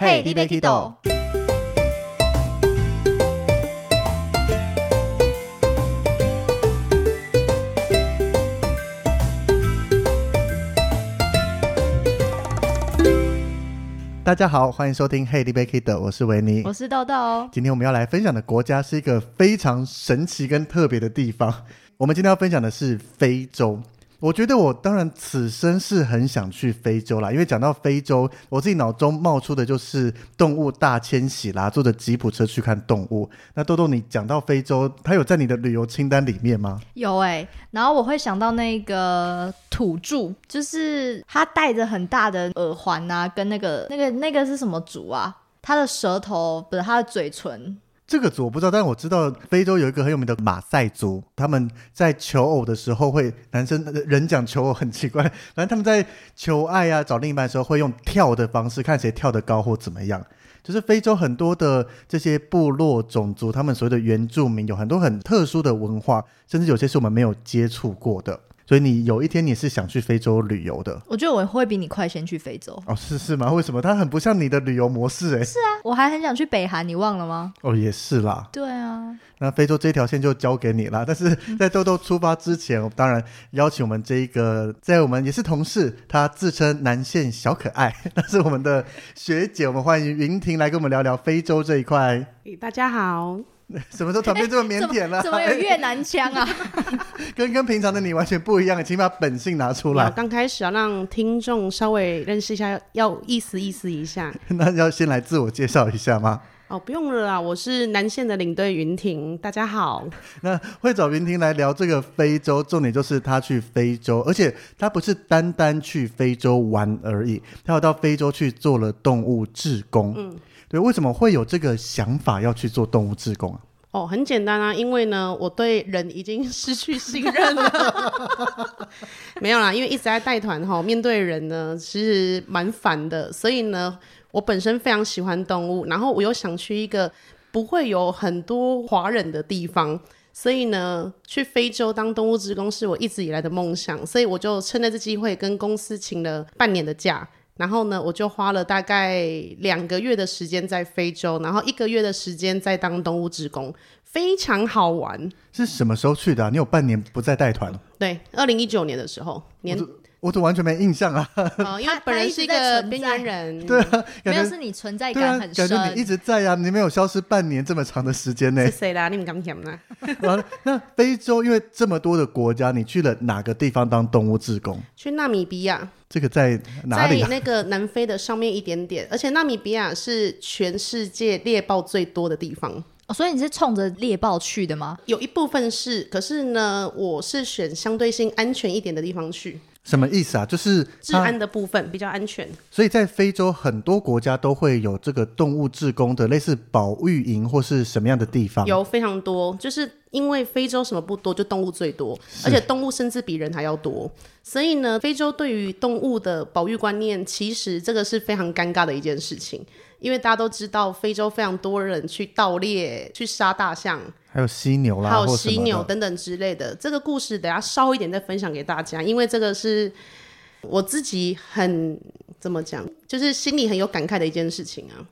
嘿，你别激动。大家好，欢迎收听《Hey, b a k i d 我是维尼，我是豆豆。今天我们要来分享的国家是一个非常神奇跟特别的地方。我们今天要分享的是非洲。我觉得我当然此生是很想去非洲啦，因为讲到非洲，我自己脑中冒出的就是动物大迁徙啦，坐着吉普车去看动物。那豆豆，你讲到非洲，它有在你的旅游清单里面吗？有哎，然后我会想到那个土著，就是他戴着很大的耳环啊，跟那个那个那个是什么族啊？他的舌头不是他的嘴唇。这个族我不知道，但是我知道非洲有一个很有名的马赛族，他们在求偶的时候会，男生人讲求偶很奇怪，反正他们在求爱啊找另一半的时候会用跳的方式，看谁跳得高或怎么样。就是非洲很多的这些部落种族，他们所谓的原住民有很多很特殊的文化，甚至有些是我们没有接触过的。所以你有一天你是想去非洲旅游的？我觉得我会比你快先去非洲哦，是是吗？为什么？它很不像你的旅游模式哎。是啊，我还很想去北韩，你忘了吗？哦，也是啦。对啊，那非洲这条线就交给你啦。但是在豆豆出发之前，我当然邀请我们这一个在我们也是同事，他自称南线小可爱，那是我们的学姐，我们欢迎云婷来跟我们聊聊非洲这一块。大家好。什么时候团变这么腼腆 了？怎么有越南腔啊？跟跟平常的你完全不一样，请把本性拿出来。刚开始要让听众稍微认识一下，要意思意思一下。那要先来自我介绍一下吗？哦，不用了啦，我是南线的领队云婷，大家好。那会找云婷来聊这个非洲，重点就是他去非洲，而且他不是单单去非洲玩而已，他要到非洲去做了动物志工。嗯。对，为什么会有这个想法要去做动物志工啊？哦，很简单啊，因为呢，我对人已经 失去信任了。没有啦，因为一直在带团哈，面对人呢，其实蛮烦的。所以呢，我本身非常喜欢动物，然后我又想去一个不会有很多华人的地方，所以呢，去非洲当动物职工是我一直以来的梦想。所以我就趁这次机会跟公司请了半年的假。然后呢，我就花了大概两个月的时间在非洲，然后一个月的时间在当动物职工，非常好玩。是什么时候去的？你有半年不再带团了？对，二零一九年的时候年。我怎么完全没印象啊？因为本人是一个边缘人，对啊，没有是你存在感很深，感觉你一直在啊，你没有消失半年这么长的时间呢？是谁啦？你们刚讲呢？完了，那非洲因为这么多的国家，你去了哪个地方当动物志工？去纳米比亚，这个在哪里？在那个南非的上面一点点，而且纳米比亚是全世界猎豹最多的地方。哦，所以你是冲着猎豹去的吗？有一部分是，可是呢，我是选相对性安全一点的地方去。什么意思啊？就是治安的部分比较安全。所以在非洲很多国家都会有这个动物志工的类似保育营或是什么样的地方？有非常多，就是因为非洲什么不多，就动物最多，而且动物甚至比人还要多。所以呢，非洲对于动物的保育观念，其实这个是非常尴尬的一件事情。因为大家都知道，非洲非常多人去盗猎、去杀大象，还有犀牛啦，还有犀牛等等之类的。这个故事等下稍一点再分享给大家，因为这个是我自己很怎么讲，就是心里很有感慨的一件事情啊。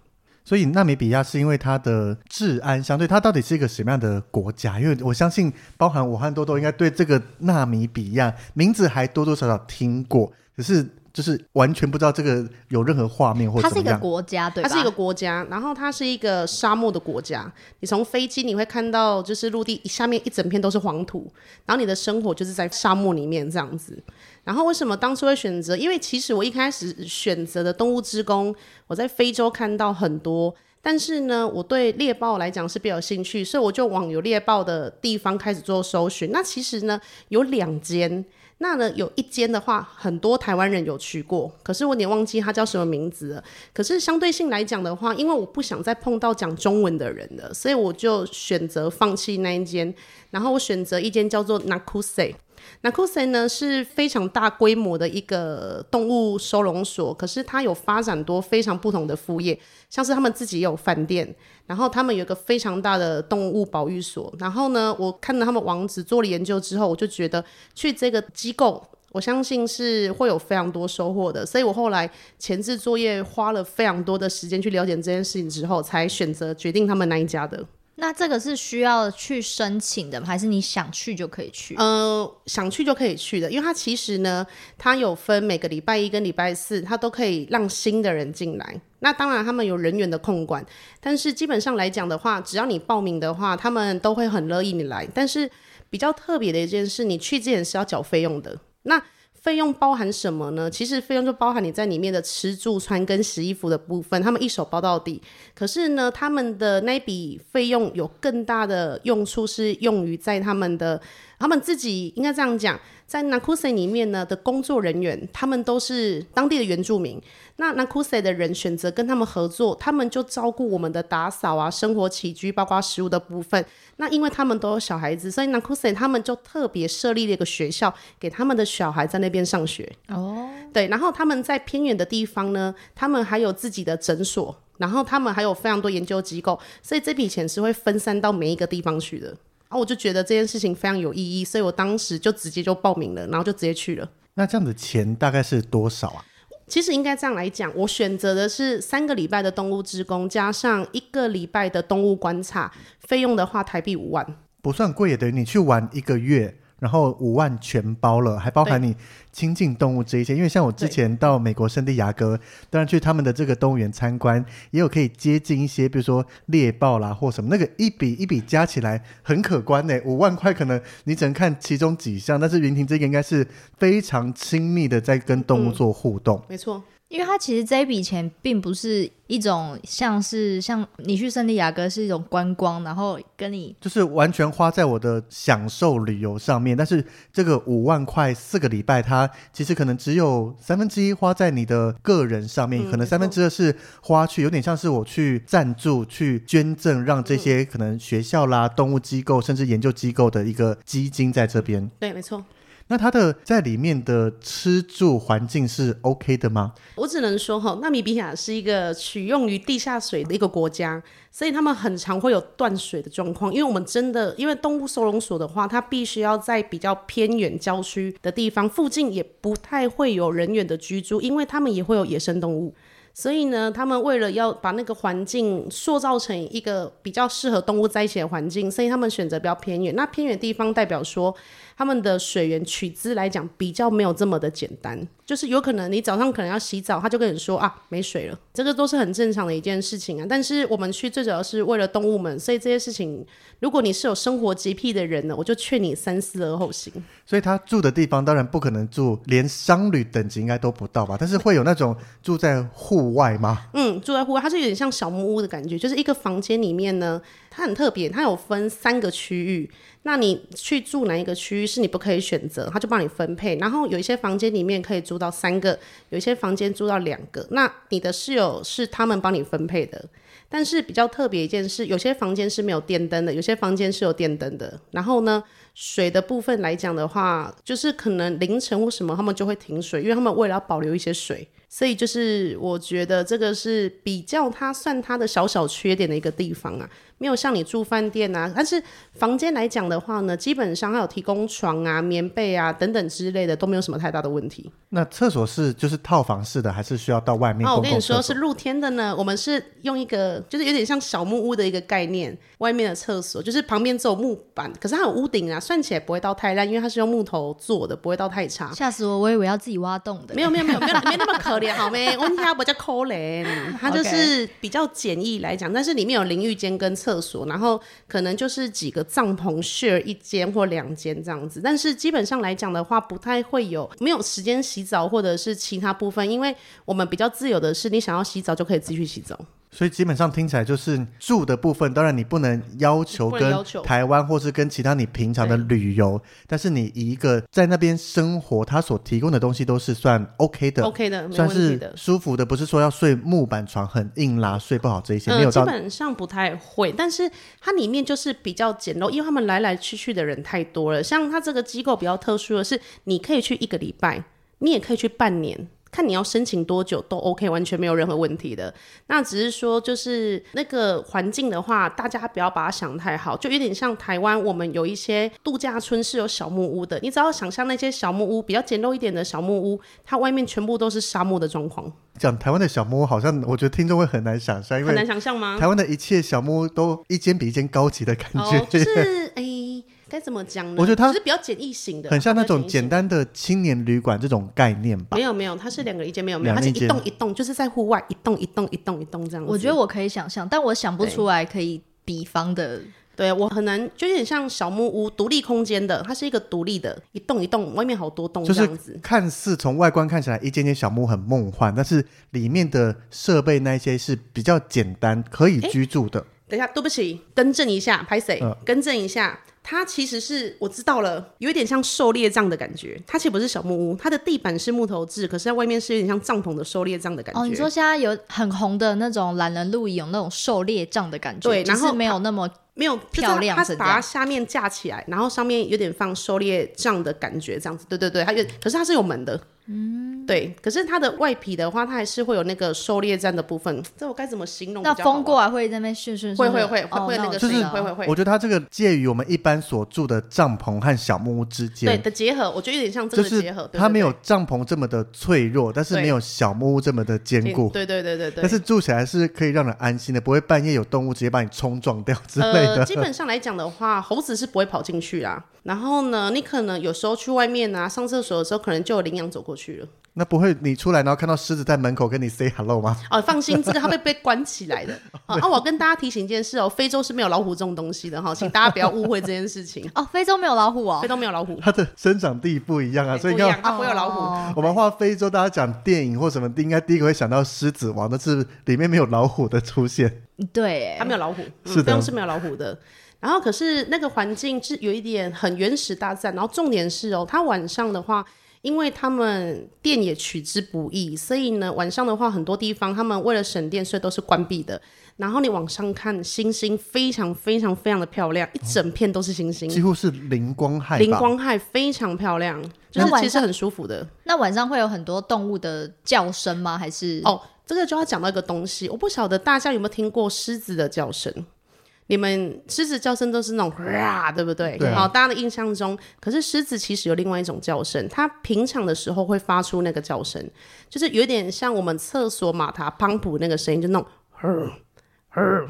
所以纳米比亚是因为它的治安相对，它到底是一个什么样的国家？因为我相信，包含我和多多应该对这个纳米比亚名字还多多少少听过，可是。就是完全不知道这个有任何画面或者它是一个国家，对它是一个国家，然后它是一个沙漠的国家。你从飞机你会看到，就是陆地下面一整片都是黄土，然后你的生活就是在沙漠里面这样子。然后为什么当初会选择？因为其实我一开始选择的动物之宫，我在非洲看到很多，但是呢，我对猎豹来讲是比较有兴趣，所以我就往有猎豹的地方开始做搜寻。那其实呢，有两间。那呢，有一间的话，很多台湾人有去过，可是我有点忘记它叫什么名字了。可是相对性来讲的话，因为我不想再碰到讲中文的人了，所以我就选择放弃那一间，然后我选择一间叫做 Nakuse Nakuse。Nakuse 呢是非常大规模的一个动物收容所，可是它有发展多非常不同的副业，像是他们自己有饭店，然后他们有一个非常大的动物保育所。然后呢，我看了他们网址做了研究之后，我就觉得去这个机构，我相信是会有非常多收获的。所以我后来前置作业花了非常多的时间去了解这件事情之后，才选择决定他们那一家的。那这个是需要去申请的吗？还是你想去就可以去？呃，想去就可以去的，因为它其实呢，它有分每个礼拜一跟礼拜四，它都可以让新的人进来。那当然，他们有人员的控管，但是基本上来讲的话，只要你报名的话，他们都会很乐意你来。但是比较特别的一件事，你去之前是要缴费用的。那费用包含什么呢？其实费用就包含你在里面的吃住穿跟洗衣服的部分，他们一手包到底。可是呢，他们的那笔费用有更大的用处是用于在他们的，他们自己应该这样讲，在 Nakuse 里面呢的工作人员，他们都是当地的原住民。那 Nakuse 的人选择跟他们合作，他们就照顾我们的打扫啊、生活起居，包括食物的部分。那因为他们都有小孩子，所以 Nakuse 他们就特别设立了一个学校，给他们的小孩在那边上学。哦，对，然后他们在偏远的地方呢，他们还有自己的诊所，然后他们还有非常多研究机构，所以这笔钱是会分散到每一个地方去的。然后我就觉得这件事情非常有意义，所以我当时就直接就报名了，然后就直接去了。那这样子钱大概是多少啊？其实应该这样来讲，我选择的是三个礼拜的动物志工，加上一个礼拜的动物观察，费用的话台币五万。不算贵，也等于你去玩一个月，然后五万全包了，还包含你亲近动物这一些。因为像我之前到美国圣地亚哥，当然去他们的这个动物园参观，也有可以接近一些，比如说猎豹啦或什么，那个一笔一笔加起来很可观呢。五万块可能你只能看其中几项，但是云婷这个应该是非常亲密的在跟动物做互动。没错，因为它其实这一笔钱并不是一种像是像你去圣地亚哥是一种观光，然后跟你就是完全花在我的享受旅游上面，但是这个五万块四个礼拜，它其实可能只有三分之一花在你的个人上面，嗯可能三分之二是花去，有点像是我去赞助、去捐赠，让这些可能学校啦、动物机构甚至研究机构的一个基金在这边。对，没错。那它的在里面的吃住环境是 OK 的吗？我只能说哈，纳米比亚是一个取用于地下水的一个国家，所以他们很常会有断水的状况。因为我们真的，因为动物收容所的话，它必须要在比较偏远郊区的地方，附近也不太会有人员的居住，因为他们也会有野生动物。所以呢，他们为了要把那个环境塑造成一个比较适合动物在一起的环境，所以他们选择比较偏远。那偏远地方代表说，他们的水源取资来讲比较没有这么的简单，就是有可能你早上可能要洗澡，他就跟你说啊没水了，这个都是很正常的一件事情啊。但是我们去最主要是为了动物们，所以这些事情，如果你是有生活洁癖的人呢，我就劝你三思而后行。所以他住的地方当然不可能住，连商旅等级应该都不到吧？但是会有那种住在户外吗？嗯，住在户外，它是有点像小木屋的感觉，就是一个房间里面呢，它很特别，它有分三个区域。那你去住哪一个区域是你不可以选择，他就帮你分配。然后有一些房间里面可以住到三个，有一些房间住到两个。那你的室友是他们帮你分配的。但是比较特别一件事，有些房间是没有电灯的，有些房间是有电灯的。然后呢，水的部分来讲的话，就是可能凌晨或什么他们就会停水，因为他们为了要保留一些水。所以就是我觉得这个是比较它算它的小小缺点的一个地方啊，没有像你住饭店啊。但是房间来讲的话呢，基本上还有提供床啊、棉被啊等等之类的，都没有什么太大的问题。那厕所是就是套房式的，还是需要到外面哦，公我跟你说？是露天的呢，我们是用一个就是有点像小木屋的一个概念，外面的厕所就是旁边只有木板，可是它有屋顶啊，算起来不会到太烂，因为它是用木头做的，不会到太差。吓死我，我以为要自己挖洞的。没有没有没有没有没那么可怜好没？我们家不叫可怜，它就是比较简易来讲，但是里面有淋浴间跟厕所，然后可能就是几个帐篷 share 一间或两间这样子，但是基本上来讲的话，不太会有没有时间洗澡或者是其他部分，因为我们比较自由的是，你想要洗澡就可以自己去洗澡。所以基本上听起来就是住的部分，当然你不能要求跟台湾或是跟其他你平常的旅游，但是你以一个在那边生活，他所提供的东西都是算 OK 的 OK 的，算是。舒服的，不是说要睡木板床很硬啦，睡不好这一些，没有到本上不太会，但是它里面就是比较简陋，因为他们来来去去的人太多了。像它这个机构比较特殊的是，你可以去一个礼拜，你也可以去半年。看你要申请多久都 OK，完全没有任何问题的。那只是说，就是那个环境的话，大家不要把它想太好，就有点像台湾，我们有一些度假村是有小木屋的。你只要想象那些小木屋比较简陋一点的小木屋，它外面全部都是沙漠的状况，讲台湾的小木屋，好像我觉得听众会很难想象，因为很难想象吗？台湾的一切小木屋都一间比一间高级的感觉，哦，就是诶，该怎么讲呢？我觉得它就是比较简易型的，很像那种简单的青年旅馆这种概念吧没。有没有，它是两个一间，没有没有，它是一栋一栋，就是在户外一栋一栋一栋一栋这样子。我觉得我可以想象，但我想不出来可以比方的。对我很难，就有点像小木屋独立空间的，它是一个独立的，一栋一栋，外面好多栋就是这样子。看似从外观看起来一间间小木屋很梦幻，但是里面的设备那一些是比较简单，可以居住的。等一下，对不起，更正一下，拍谁嗯？更正一下。它其实是我知道了，有一点像狩猎帐的感觉。它其实不是小木屋，它的地板是木头制，可是它外面是有点像帐篷的狩猎帐的感觉。哦，你说现在有很红的那种懒人露营，有那种狩猎帐的感觉，对然后没有那么没有漂亮它把它下面架起来，然后上面有点放狩猎帐的感觉，这样子。对对对，它有，可是它是有门的。嗯，对。可是它的外皮的话，它还是会有那个狩猎战的部分。这我该怎么形容那？风过来会在那边迅迅会会会会会哦那那个声音，我知道会会会。我觉得它这个介于我们一般所住的帐篷和小木屋之间对，的结合，我觉得有点像这就是个结合。它没有帐篷这么的脆弱，但是没有小木屋这么的坚固。对对对对对。但是住起来是可以让人安心的，不会半夜有动物直接把你冲撞掉之类的。呃，基本上来讲的话，猴子是不会跑进去啦。然后呢，你可能有时候去外面啊上厕所的时候，可能就有羚羊走过去了。那不会你出来然后看到狮子在门口跟你 say hello 吗？哦，放心，这个它会被关起来的。啊，啊我跟大家提醒一件事哦，非洲是没有老虎这种东西的哈，请大家不要误会这件事情。哦，非洲没有老虎哦非。洲没有老虎，它的生长地不一样啊，所以不一样，你看。它不会有老虎。哦我们画非洲，大家讲电影或什么，应该第一个会想到狮子王，但是里面没有老虎的出现。对，哎它没有老虎，嗯是的非洲是没有老虎的。然后可是那个环境是有一点很原始大自然，然后重点是哦，它晚上的话，因为他们电也取之不易，所以呢晚上的话很多地方他们为了省电，所以都是关闭的。然后你往上看，星星非常非常非常的漂亮，一整片都是星星，几乎是灵光害吧。灵光害非常漂亮，就是其实很舒服的。那晚上会有很多动物的叫声吗？还是哦，这个就要讲到一个东西，我不晓得大家有没有听过狮子的叫声。你们狮子叫声都是那种啊，对不对？对啊好，大家的印象中，可是狮子其实有另外一种叫声，它平常的时候会发出那个叫声，就是有点像我们厕所马达泵浦那个声音，就那种呵呵。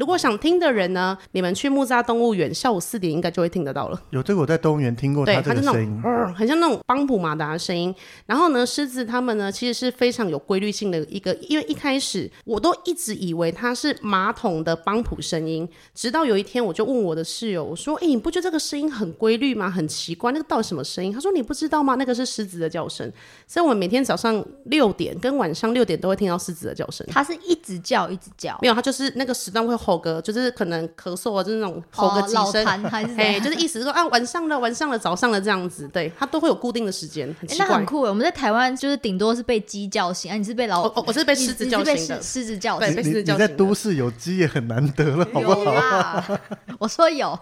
如果想听的人呢，你们去木栅动物园，下午四点应该就会听得到了。有这个我在动物园听过对，它是那种声音，呃很像那种邦普马达的声音。然后呢，狮子它们呢其实是非常有规律性的一个，因为一开始我都一直以为它是马桶的邦普声音，直到有一天我就问我的室友，我说：“哎、你不觉得这个声音很规律吗？很奇怪，那个到底什么声音？”他说：“你不知道吗？那个是狮子的叫声。”所以我们每天早上六点跟晚上六点都会听到狮子的叫声。它是一直叫一直叫？没有，它就是那个时段会吼个，就是可能咳嗽啊，就是那种吼个几声，哎，样 就是意思是说啊，晚上了，晚上了，早上了这样子，对，它都会有固定的时间，很奇怪诶那很。酷诶。我们在台湾就是顶多是被鸡叫醒，啊，你是被老我是被狮子叫醒的狮狮子叫醒。对被狮你你在子叫醒的都市有鸡也很难得了，好不好？啦，我说有，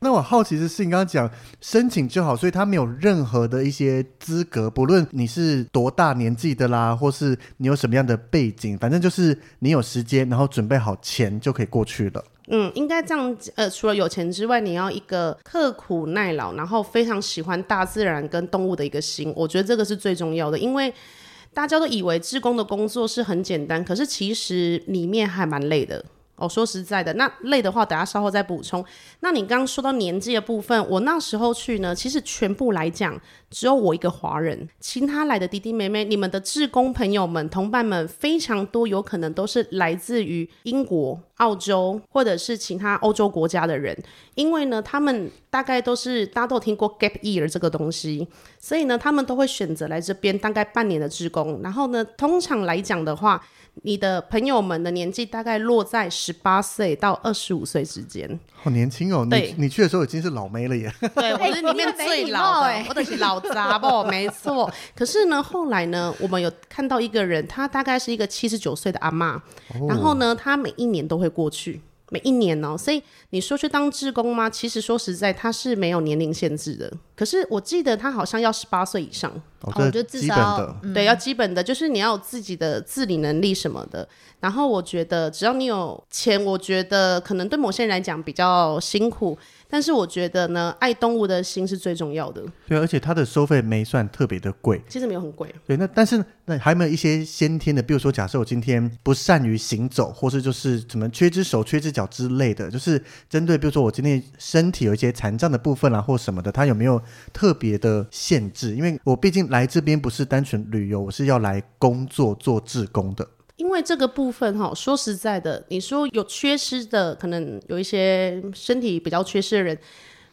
那我好奇的是，你刚刚讲申请就好，所以他没有任何的一些资格，不论你是多大年纪的啦，或是你有什么样的背景，反正就是你有时间，然后准备好钱就可以过过去的。嗯，应该这样。呃，除了有钱之外，你要一个刻苦耐劳，然后非常喜欢大自然跟动物的一个心，我觉得这个是最重要的。因为大家都以为志工的工作是很简单，可是其实里面还蛮累的。哦，说实在的，那累的话，等下稍后再补充。那你刚刚说到年纪的部分，我那时候去呢，其实全部来讲，只有我一个华人，其他来的弟弟妹妹，你们的志工朋友们、同伴们非常多，有可能都是来自于英国、澳洲或者是其他欧洲国家的人，因为呢，他们大概都是大家都有听过 gap year 这个东西，所以呢，他们都会选择来这边大概半年的职工。然后呢，通常来讲的话，你的朋友们的年纪大概落在十八岁到二十五岁之间。好年轻哦！对你你去的时候已经是老妹了耶。对，我是里面最老的，我的是老杂不，没错。可是呢，后来呢，我们有看到一个人，他大概是一个七十九岁的阿嬷，然后呢，他每一年都会过去。每一年哦，所以你说去当志工吗？其实说实在，他是没有年龄限制的。可是我记得他好像要十八岁以上，哦，哦，这就至少。嗯对，要基本的，就是你要有自己的自理能力什么的。然后我觉得，只要你有钱，我觉得可能对某些人来讲比较辛苦，但是我觉得呢，爱动物的心是最重要的。对，而且它的收费没算特别的贵。其实没有很贵，对，那但是那还有没有一些先天的？比如说，假设我今天不善于行走，或是就是怎么缺只手、缺只脚之类的，就是针对比如说我今天身体有一些残障的部分啊，或什么的，它有没有特别的限制？因为我毕竟来这边不是单纯旅游，我是要来工作做志工的。因为这个部分哈，说实在的，你说有缺失的，可能有一些身体比较缺失的人，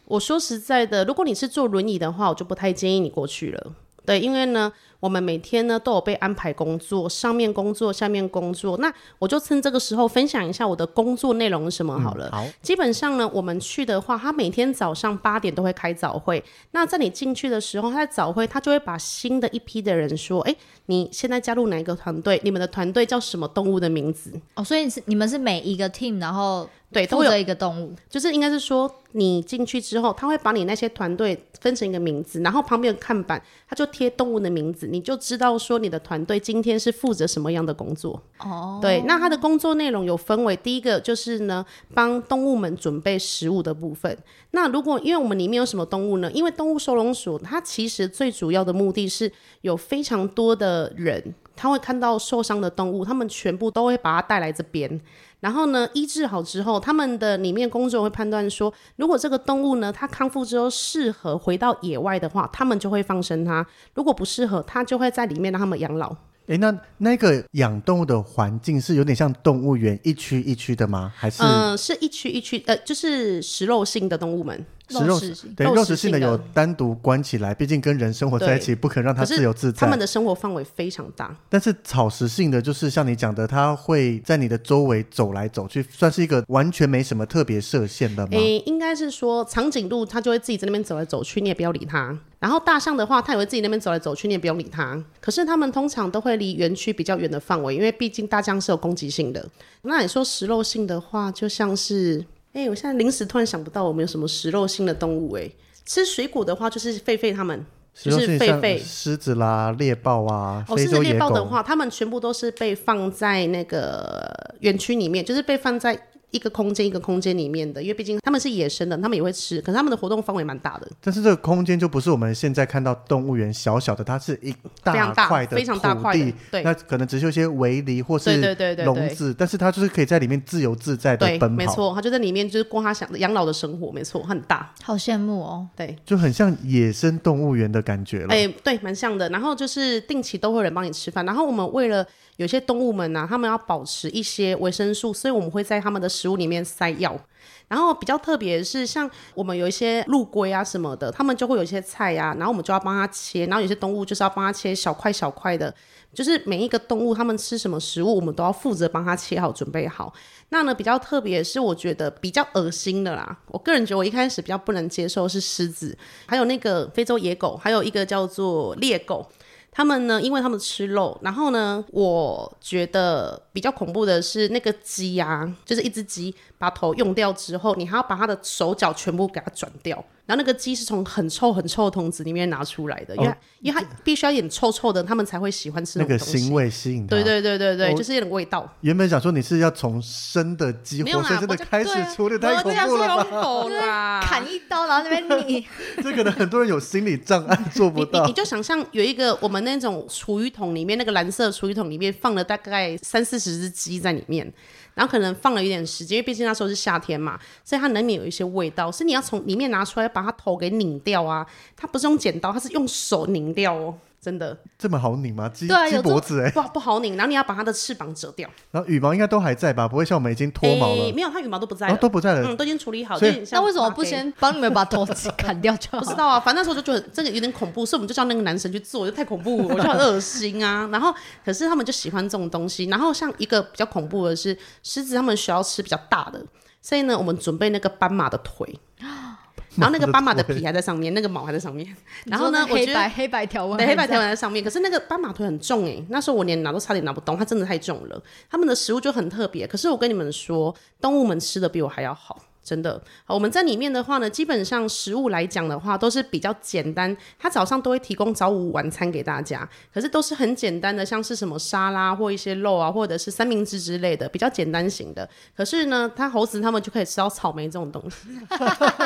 我说实在的，如果你是坐轮椅的话，我就不太建议你过去了。对，因为呢，我们每天呢都有被安排工作，上面工作，下面工作。那我就趁这个时候分享一下我的工作内容是什么好了。好，基本上呢，我们去的话，他每天早上八点都会开早会。那在你进去的时候，他在早会，他就会把新的一批的人说：“哎，你现在加入哪一个团队？你们的团队叫什么动物的名字哦，所以是你们是每一个 team，然后？”对，都有负责一个动物。就是应该是说，你进去之后，他会把你那些团队分成一个名字，然后旁边有看板，他就贴动物的名字，你就知道说你的团队今天是负责什么样的工作。哦，对，那他的工作内容有分为，第一个就是呢，帮动物们准备食物的部分。那如果因为我们里面有什么动物呢？因为动物收容所它其实最主要的目的是有非常多的人，他会看到受伤的动物，他们全部都会把它带来这边。然后呢，医治好之后，他们的里面工作会判断说，如果这个动物呢，它康复之后适合回到野外的话，他们就会放生它；如果不适合，它就会在里面让他们养老。诶，那那个养动物的环境是有点像动物园一区一区的吗？还是嗯、是一区一区，呃，就是食肉性的动物们。食肉食性对肉肉食性的有单独关起来，毕竟跟人生活在一起，不可能让它自由自在。他们的生活范围非常大。但是草食性的，就是像你讲的，它会在你的周围走来走去，算是一个完全没什么特别设限的吗？诶，应该是说长颈鹿它就会自己在那边走来走去，你也不要理它。然后大象的话，它也会自己那边走来走去，你也不用理它。可是它们通常都会离园区比较远的范围，因为毕竟大象是有攻击性的。那你说食肉性的话，就像是，诶，我现在临时突然想不到我们有什么食肉性的动物、诶，吃水果的话就是狒狒它们。就是狒狒狮子啦、猎豹啊、哦，非狮子猎。豹的话，它们全部都是被放在那个园区里面，就是被放在一个空间一个空间里面的，因为毕竟他们是野生的，他们也会吃，可是他们的活动范围蛮大的，但是这个空间就不是我们现在看到动物园小小的，它是一非常大块的非常大块的地，对那可能只是有一些围篱或对是对对对对笼子，但是它就是可以在里面自由自在的，奔跑，没错，它就在里面就是过它想养老的生活，没错，很大，好羡慕哦。对。就很像野生动物园的感觉了。哎、对，蛮像的。然后就是定期都会有人帮你吃饭。然后我们为了有些动物们呢、他们要保持一些维生素，所以我们会在他们的食物里面塞药。然后比较特别是，像我们有一些陆龟啊什么的，他们就会有一些菜呀、然后我们就要帮它切。然后有些动物就是要帮它切小块小块的，就是每一个动物它们吃什么食物，我们都要负责帮它切好、准备好。那呢比较特别是，我觉得比较恶心的啦。我个人觉得我一开始比较不能接受是狮子，还有那个非洲野狗，还有一个叫做猎狗。他们呢，因为他们吃肉，然后呢，我觉得比较恐怖的是那个鸡啊，就是一只鸡把头用掉之后，你还要把它的手脚全部给它转掉，然后那个鸡是从很臭很臭的桶子里面拿出来的，因为它、因为它必须要有点臭臭的，他们才会喜欢吃那个。腥味吸引它。对对对对对，我就是有点味道。原本想说你是要从生的鸡没有啦，活生生的我就开始处理，太恐我这样怖了吧？狗啦，砍一刀，然后那边你 这可能很多人有心理障碍做不到你你你。就想象有一个我们那种厨余桶里面，那个蓝色厨余桶里面放了大概三四十只鸡在里面，然后可能放了一点时间，因为毕竟那时候是夏天嘛，所以它难免有一些味道，是你要从里面拿出来把它头给拧掉啊。它不是用剪刀，它是用手拧掉哦。真的这么好拧吗？鸡鸡对啊有脖子哎、不不好拧，然后你要把它的翅膀折掉。然后羽毛应该都还在吧？不会像我们已经脱毛了，诶没有，它羽毛都不在了，然后都不在了。嗯，都已经处理好。那为什么不先帮你们把头砍掉就好？不知道啊，反正那时候就觉得这个有点恐怖，所以我们就叫那个男生去做，就太恐怖，我就很恶心啊。然后，可是他们就喜欢这种东西。然后，像一个比较恐怖的是，狮子他们需要吃比较大的，所以呢，我们准备那个斑马的腿，然后 那个斑马的皮还在上面，那个毛还在上面。然后呢，我觉得黑白黑白条纹，对，黑白条纹在上面。可是那个斑马腿很重诶，那时候我连拿都差点拿不动，它真的太重了。它们的食物就很特别，可是我跟你们说，动物们吃的比我还要好。真的，好我们在里面的话呢，基本上食物来讲的话，都是比较简单。他早上都会提供早午晚餐给大家，可是都是很简单的，像是什么沙拉或一些肉啊，或者是三明治之类的，比较简单型的。可是呢，他猴子他们就可以吃到草莓这种东西。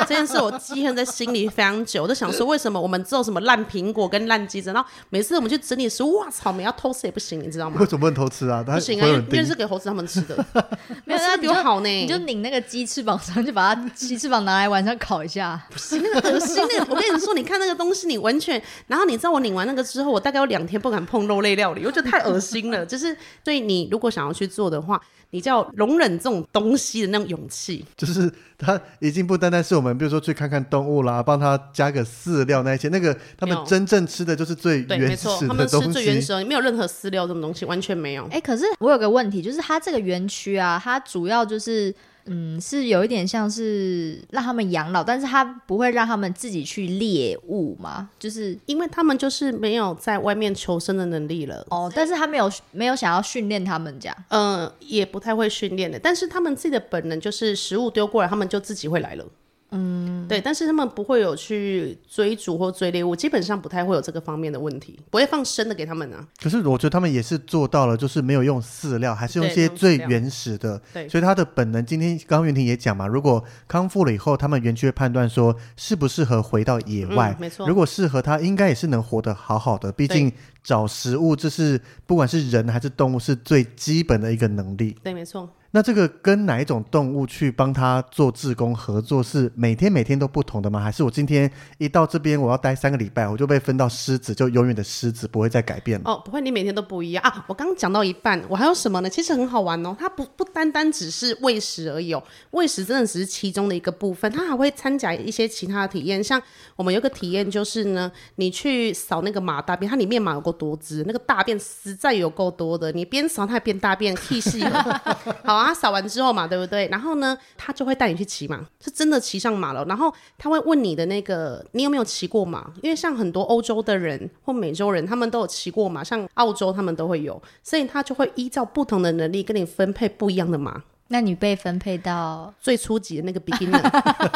这件事我记恨在心里非常久，我就想说，为什么我们只有什么烂苹果跟烂鸡胗，然后每次我们去整理食物，哇，草莓要偷吃也不行，你知道吗为？什么不能偷吃啊？不行啊，因为是给猴子他们吃的，没有，吃的比那就我好呢。你就拧那个鸡翅膀上，就把它鸡翅膀拿来晚上烤一下。不是那个恶心，那个我跟你说，你看那个东西，你完全，然后你知道我拧完那个之后，我大概有两天不敢碰肉类料理，我觉得太恶心了。就是，所以你如果想要去做的话，你就要容忍这种东西的那种勇气。就是它已经不单单是我们，比如说去看看动物啦，帮它加个饲料那一些，那个他们真正吃的就是最原错，始他们吃的东西。最原始的，没有任何饲料这种东西，完全没有。哎、可是我有个问题，就是它这个园区啊，它主要就是。嗯，是有一点像是让他们养老，但是他不会让他们自己去猎物嘛？就是因为他们就是没有在外面求生的能力了，哦，但是他没有没有想要训练他们这样。嗯，也不太会训练的。但是他们自己的本能就是食物丢过来，他们就自己会来了。嗯，对，但是他们不会有去追逐或追猎物，基本上不太会有这个方面的问题，不会放生的给他们啊。可是我觉得他们也是做到了，就是没有用饲料，还是用一些最原始的。对所以他的本能，今天刚刚袁婷也讲嘛，如果康复了以后，他们园区会判断说适不适合回到野外。嗯没错如果适合他，应该也是能活得好好的。毕竟找食物，这是不管是人还是动物，是最基本的一个能力。对，没错。那这个跟哪一种动物去帮他做志工合作，是每天每天都不同的吗？还是我今天一到这边，我要待三个礼拜，我就被分到狮子，就永远的狮子，不会再改变了？哦，不会，你每天都不一样啊！我刚讲到一半，我还有什么呢？其实很好玩哦，它不不单单只是喂食而已哦，喂食真的只是其中的一个部分，它还会掺杂一些其他的体验。像我们有个体验就是呢，你去扫那个马大便，它里面马有够多汁，那个大便实在有够多的，你边扫它边大便，屁细了。好啊，扫完之后嘛，对不对？然后呢，他就会带你去骑马，是真的骑上马了。然后他会问你的那个，你有没有骑过马？因为像很多欧洲的人或美洲人，他们都有骑过马，像澳洲他们都会有，所以他就会依照不同的能力跟你分配不一样的马。那你被分配到最初级的那个 beginner，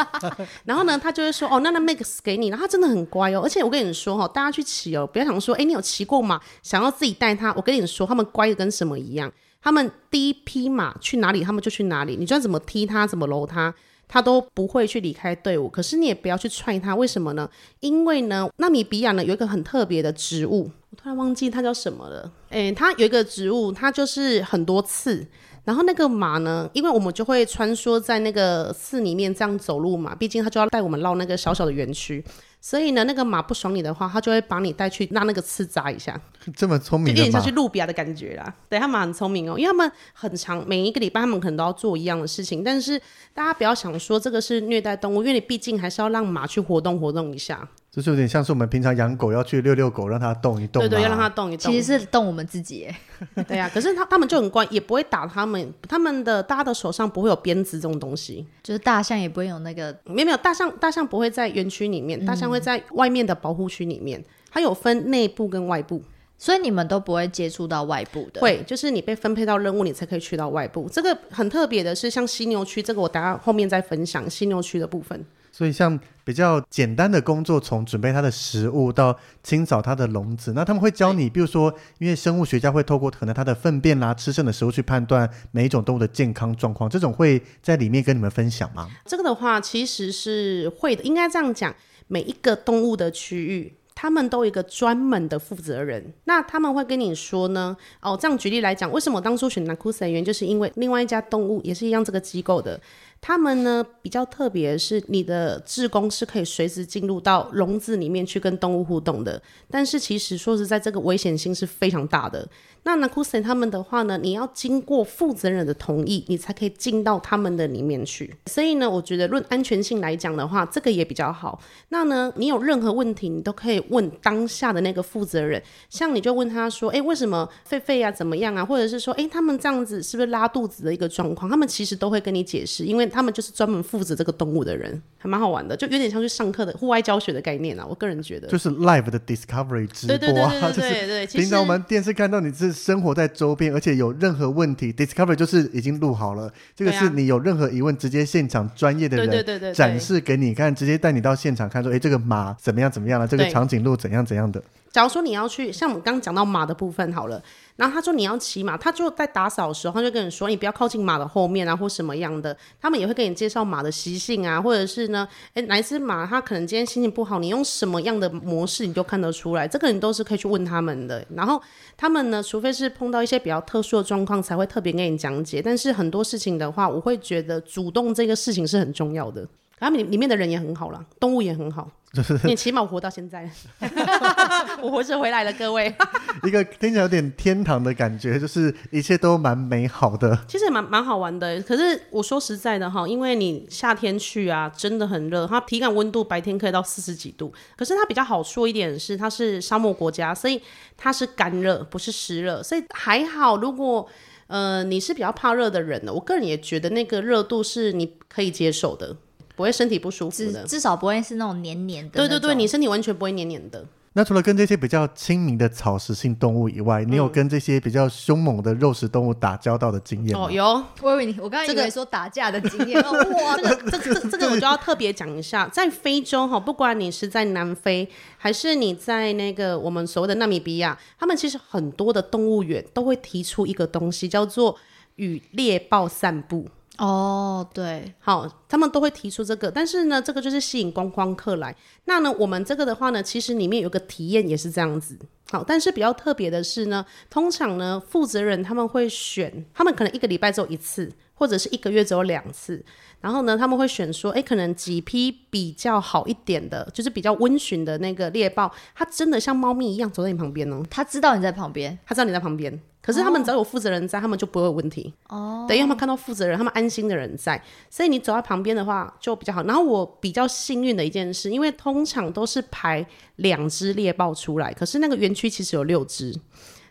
然后呢，他就会说哦，那那 mix 给你，然后他真的很乖哦，而且我跟你说哈、哦，大家去骑哦，不要想说，哎，你有骑过马，想要自己带他，我跟你说，他们乖的跟什么一样，他们第一匹马去哪里，他们就去哪里，你就算怎么踢他，怎么搂他。他都不会去离开队伍，可是你也不要去踹他，为什么呢？因为呢，纳米比亚呢有一个很特别的植物，我突然忘记它叫什么了。诶，它有一个植物，它就是很多刺，然后那个马呢，因为我们就会穿梭在那个寺里面这样走路嘛，毕竟它就要带我们绕那个小小的园区，所以呢，那个马不爽你的话，它就会把你带去让那个刺扎一下，这么聪明就有点像去，路比亚的感觉啦。对他们很聪明哦，因为他们很长，每一个礼拜他们可能都要做一样的事情，但是大家不要想说这个是虐待动物，因为你毕竟还是要让马去活动活动一下，就是有点像是我们平常养狗要去遛遛狗，让它动一动嘛。对对，要让它动一动。其实是动我们自己耶，对呀、可是他他们就很乖，也不会打他们，他们的大家的手上不会有鞭子这种东西。就是大象也不会有那个没有没有，大象大象不会在园区里面，大象会在外面的保护区里面，它有分内部跟外部。所以你们都不会接触到外部的。，会，就是你被分配到任务，你才可以去到外部。这个很特别的是，像犀牛区，这个我等下后面再分享犀牛区的部分。所以像比较简单的工作，从准备它的食物到清扫它的笼子，那他们会教你，比如说，因为生物学家会透过可能它的粪便啦、吃剩的食物去判断每一种动物的健康状况，这种会在里面跟你们分享吗？这个的话，其实是会的，应该这样讲，每一个动物的区域。他们都有一个专门的负责人。那他们会跟你说呢，哦，这样举例来讲，为什么我当初选 Nakusa 的原因，就是因为另外一家动物也是一样这个机构的。他们呢比较特别是，你的志工是可以随时进入到笼子里面去跟动物互动的。但是其实说实在，这个危险性是非常大的。那 Nakusa 他们的话呢，你要经过负责人的同意，你才可以进到他们的里面去。所以呢，我觉得论安全性来讲的话，这个也比较好。那呢，你有任何问题，你都可以问当下的那个负责人。像你就问他说：“哎，为什么狒狒呀怎么样啊？”或者是说：“哎，他们这样子是不是拉肚子的一个状况？”他们其实都会跟你解释，因为他们就是专门负责这个动物的人，还蛮好玩的，就有点像去上课的户外教学的概念啊。我个人觉得，就是 live 的 Discovery 直播啊，对对 平常我们电视看到你是生活在周边，而且有任何问题，Discovery 就是已经录好了。这个是你有任何疑问，直接现场专业的人对对对对展示给你看，直接带你到现场看，说，哎，这个马怎么样怎么样了，这个对长颈鹿怎样怎样的。假如说你要去，像我们刚刚讲到马的部分好了，然后他说你要骑马，他就在打扫的时候，他就跟你说你不要靠近马的后面啊，或什么样的，他们也会跟你介绍马的习性啊，或者是呢，哎，哪一只马它可能今天心情不好，你用什么样的模式你就看得出来，这个你都是可以去问他们的。然后他们呢，除非是碰到一些比较特殊的状况，才会特别跟你讲解，但是很多事情的话，我会觉得主动这个事情是很重要的。他们里里面的人也很好啦，动物也很好，你起码我活到现在，我活着回来了，各位。一个听起来有点天堂的感觉，就是一切都蛮美好的。其实也蛮蛮好玩的，可是我说实在的哈，因为你夏天去啊，真的很热，它体感温度白天可以到四十几度，可是它比较好说一点是它是沙漠国家，所以它是干热，不是湿热，所以还好。如果呃你是比较怕热的人呢，我个人也觉得那个热度是你可以接受的，不会身体不舒服至的。至少不会是那种黏黏的。对对对，你身体完全不会黏黏的。那除了跟这些比较亲民的草食性动物以外，你有跟这些比较凶猛的肉食动物打交道的经验吗？哦，有我以为你，我刚刚以这个为说打架的经验，哦 哇，这个这这这个我就要特别讲一下，在非洲哈，不管你是在南非，还是你在那个我们所谓的纳米比亚，他们其实很多的动物园都会提出一个东西，叫做与猎豹散步。哦，对，好，他们都会提出这个，但是呢，这个就是吸引观光客来。那呢，我们这个的话呢，其实里面有个体验也是这样子。好，但是比较特别的是呢，通常呢，负责人他们会选，他们可能一个礼拜只有一次，或者是一个月只有两次。然后呢，他们会选说，哎，可能几批比较好一点的，就是比较温驯的那个猎豹，它真的像猫咪一样走在你旁边哦，它知道你在旁边，它知道你在旁边。可是他们只要有负责人在，他们就不会有问题。哦，对，因为他们看到负责人，他们安心的人在，所以你走在旁边的话就比较好。然后我比较幸运的一件事，因为通常都是排两只猎豹出来，可是那个园区其实有六只。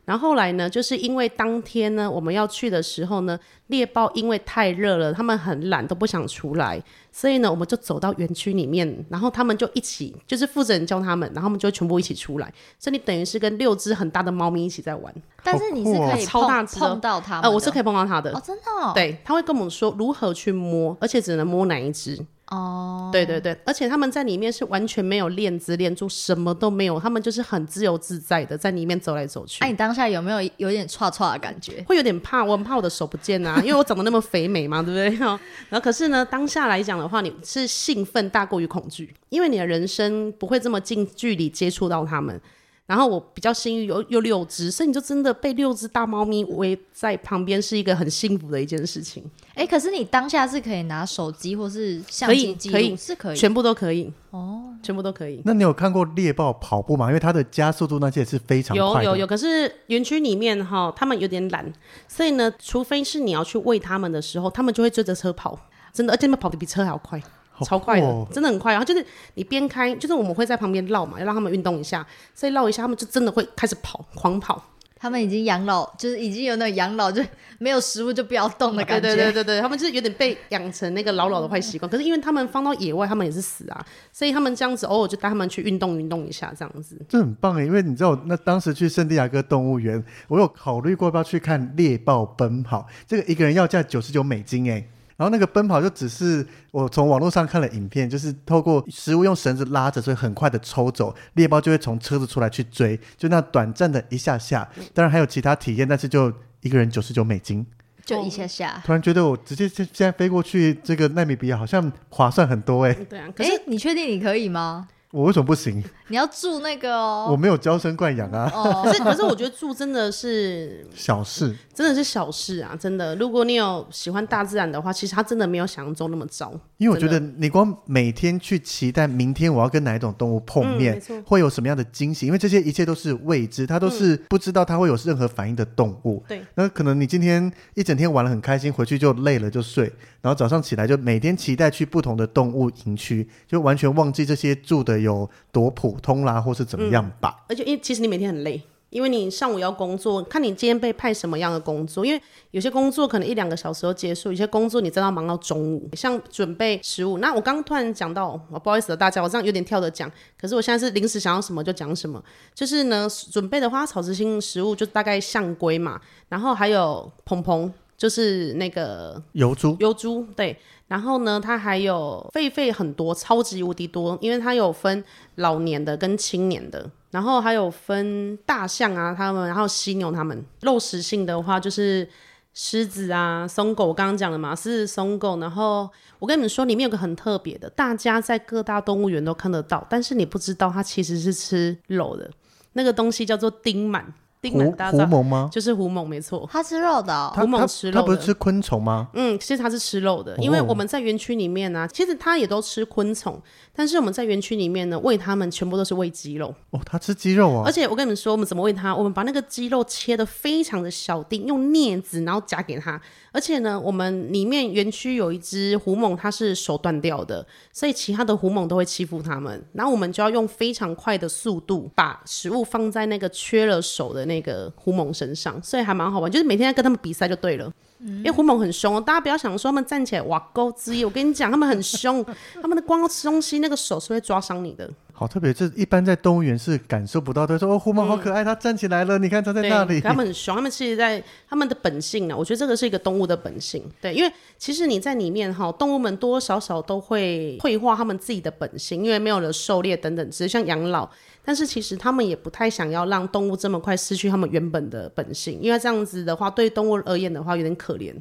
然后后来呢，就是因为当天呢我们要去的时候呢，猎豹因为太热了，他们很懒，都不想出来，所以呢，我们就走到园区里面，然后他们就一起，就是负责人教他们，然后他们就全部一起出来，所以你等于是跟六只很大的猫咪一起在玩。但是你是可以碰超大碰到他们的，呃，我是可以碰到它的，哦，真的哦，对，他会跟我们说如何去摸，而且只能摸哪一只。哦，对对对，而且他们在里面是完全没有链子链住，什么都没有，他们就是很自由自在的在里面走来走去。哎、你当下有没有有点歘歘的感觉？会有点怕，我很怕我的手不见啊，因为我长得那么肥美嘛，对不对？然后可是呢，当下来讲的话，你是兴奋大过于恐惧，因为你的人生不会这么近距离接触到他们。然后我比较幸运有有六只，所以你就真的被六只大猫咪围在旁边，是一个很幸福的一件事情，哎、可是你当下是可以拿手机或是相可机记录，以可以是可以全部都可以哦，全部都可以。那你有看过猎豹跑步吗？因为它的加速度那些是非常快的。有有有，可是园区里面哈，他们有点懒，所以呢，除非是你要去喂它们的时候，他们就会追着车跑，真的，而且他们跑得比车还要快。好超快的，哦真的很快。然后就是你边开，就是我们会在旁边绕嘛，要让他们运动一下，所以绕一下，他们就真的会开始跑，狂跑。他们已经养老，就是已经有那种养老，就没有食物就不要动的感觉。对对对对对，他们就是有点被养成那个老老的坏习惯。可是因为他们放到野外，他们也是死啊，所以他们这样子偶尔就带他们去运动运动一下，这样子。这很棒诶，因为你知道，那当时去圣地亚哥动物园，我有考虑过要不要去看猎豹奔跑，这个一个人要价九十九美金诶。然后那个奔跑就只是我从网络上看了影片，就是透过食物用绳子拉着，所以很快的抽走，猎豹就会从车子出来去追，就那短暂的一下下。当然还有其他体验，但是就一个人九十九美金。就一下下。突然觉得我直接现现在飞过去这个纳米比亚好像划算很多诶。对啊，你确定你可以吗？我为什么不行？你要住那个哦我哦。没有娇生惯养啊，哦可，是可是我觉得住真的是 小事。真的是小事啊，真的。如果你有喜欢大自然的话，其实它真的没有想象中那么糟。因为我觉得你光每天去期待明天我要跟哪一种动物碰面，嗯会有什么样的惊喜，因为这些一切都是未知，它都是不知道它会有任何反应的动物。对，那可能你今天一整天玩的很开心，回去就累了就睡，然后早上起来就每天期待去不同的动物营区，就完全忘记这些住的有多普通啦，或是怎么样吧。而且因为其实你每天很累，因为你上午要工作，看你今天被派什么样的工作，因为有些工作可能一两个小时就结束，有些工作你真的要忙到中午，像准备食物。那我刚刚突然讲到，哦不好意思了大家，我这样有点跳着讲，可是我现在是临时想要什么就讲什么。就是呢，准备的花，草食性食物就大概象龟嘛，然后还有蓬蓬，就是那个油猪油猪对，然后呢，它还有狒狒很多，超级无敌多，因为它有分老年的跟青年的，然后还有分大象啊，它们，然后犀牛它们。肉食性的话就是狮子啊、松狗，我刚刚讲了嘛，狮子、松狗。然后我跟你们说，里面有个很特别的，大家在各大动物园都看得到，但是你不知道它其实是吃肉的，那个东西叫做丁满。丁满狐大家知道，狐獴吗？就是狐獴，没错。它吃肉的哦。狐獴它它吃肉的它不是吃昆虫吗？嗯，其实它是吃肉的，因为哦我们在园区里面呢、其实它也都吃昆虫，但是我们在园区里面呢，喂它们全部都是喂鸡肉，哦，它吃鸡肉啊。而且我跟你们说，我们怎么喂它？我们把那个鸡肉切的非常的小丁，用镊子然后夹给它，而且呢，我们里面园区有一只狐猛，它是手断掉的，所以其他的狐猛都会欺负它们，然后我们就要用非常快的速度把食物放在那个缺了手的那个狐獴身上，所以还蛮好玩，就是每天在跟他们比赛就对了。因为狐獴很凶哦，大家不要想说他们站起来哇钩之一，我跟你讲，他们很凶，他们的光要吃东西，那个手是会抓伤你的。好特别，这一般在动物园是感受不到的。说哦，狐獴好可爱，它站起来了，你看它在，那里。可他们很凶，他们其实在他们的本性呢，我觉得这个是一个动物的本性。对，因为其实你在里面哈，动物们多多少少都会退化他们自己的本性，因为没有了狩猎等等，只是像养老。但是其实他们也不太想要让动物这么快失去他们原本的本性，因为这样子的话，对动物而言的话有点可怜，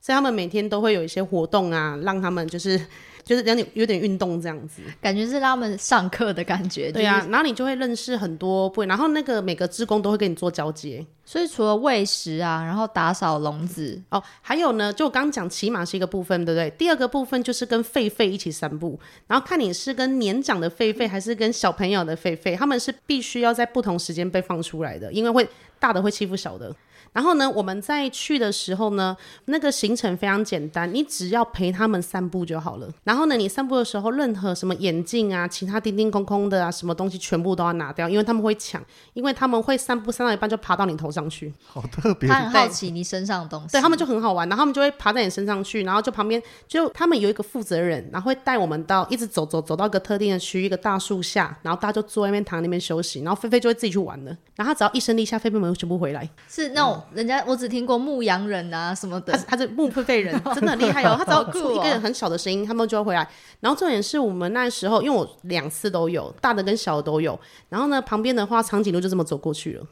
所以他们每天都会有一些活动啊，让他们就是就是有点有点运动这样子。感觉是让他们上课的感觉。对啊，然后你就会认识很多不，然后那个每个职工都会跟你做交接。所以除了喂食啊，然后打扫笼子，哦，还有呢，就我刚刚讲骑马是一个部分，对不对？第二个部分就是跟狒狒一起散步，然后看你是跟年长的狒狒还是跟小朋友的狒狒，他们是必须要在不同时间被放出来的，因为会大的会欺负小的。然后呢，我们在去的时候呢，那个行程非常简单，你只要陪他们散步就好了。然后呢，你散步的时候，任何什么眼镜啊、其他叮叮空空的啊，什么东西全部都要拿掉，因为他们会抢，因为他们会散步散到一半就爬到你头上去。好特别他很好奇你身上的东西。对他们就很好玩，然后他们就会爬在你身上去，然后就旁边就他们有一个负责人，然后会带我们到一直走走走到一个特定的区域，一个大树下，然后大家就坐在那边躺在那边休息，然后菲菲就会自己去玩了，然后他只要一声令下，菲菲们全部回来。是那种人家我只听过牧羊人啊什么的，他他是木菲菲人，真的很厉害哦，他只要出一个很小的声音，他们就会回来。然后重点是我们那时候，因为我两次都有，大的跟小的都有。然后呢，旁边的话，长颈鹿就这么走过去了，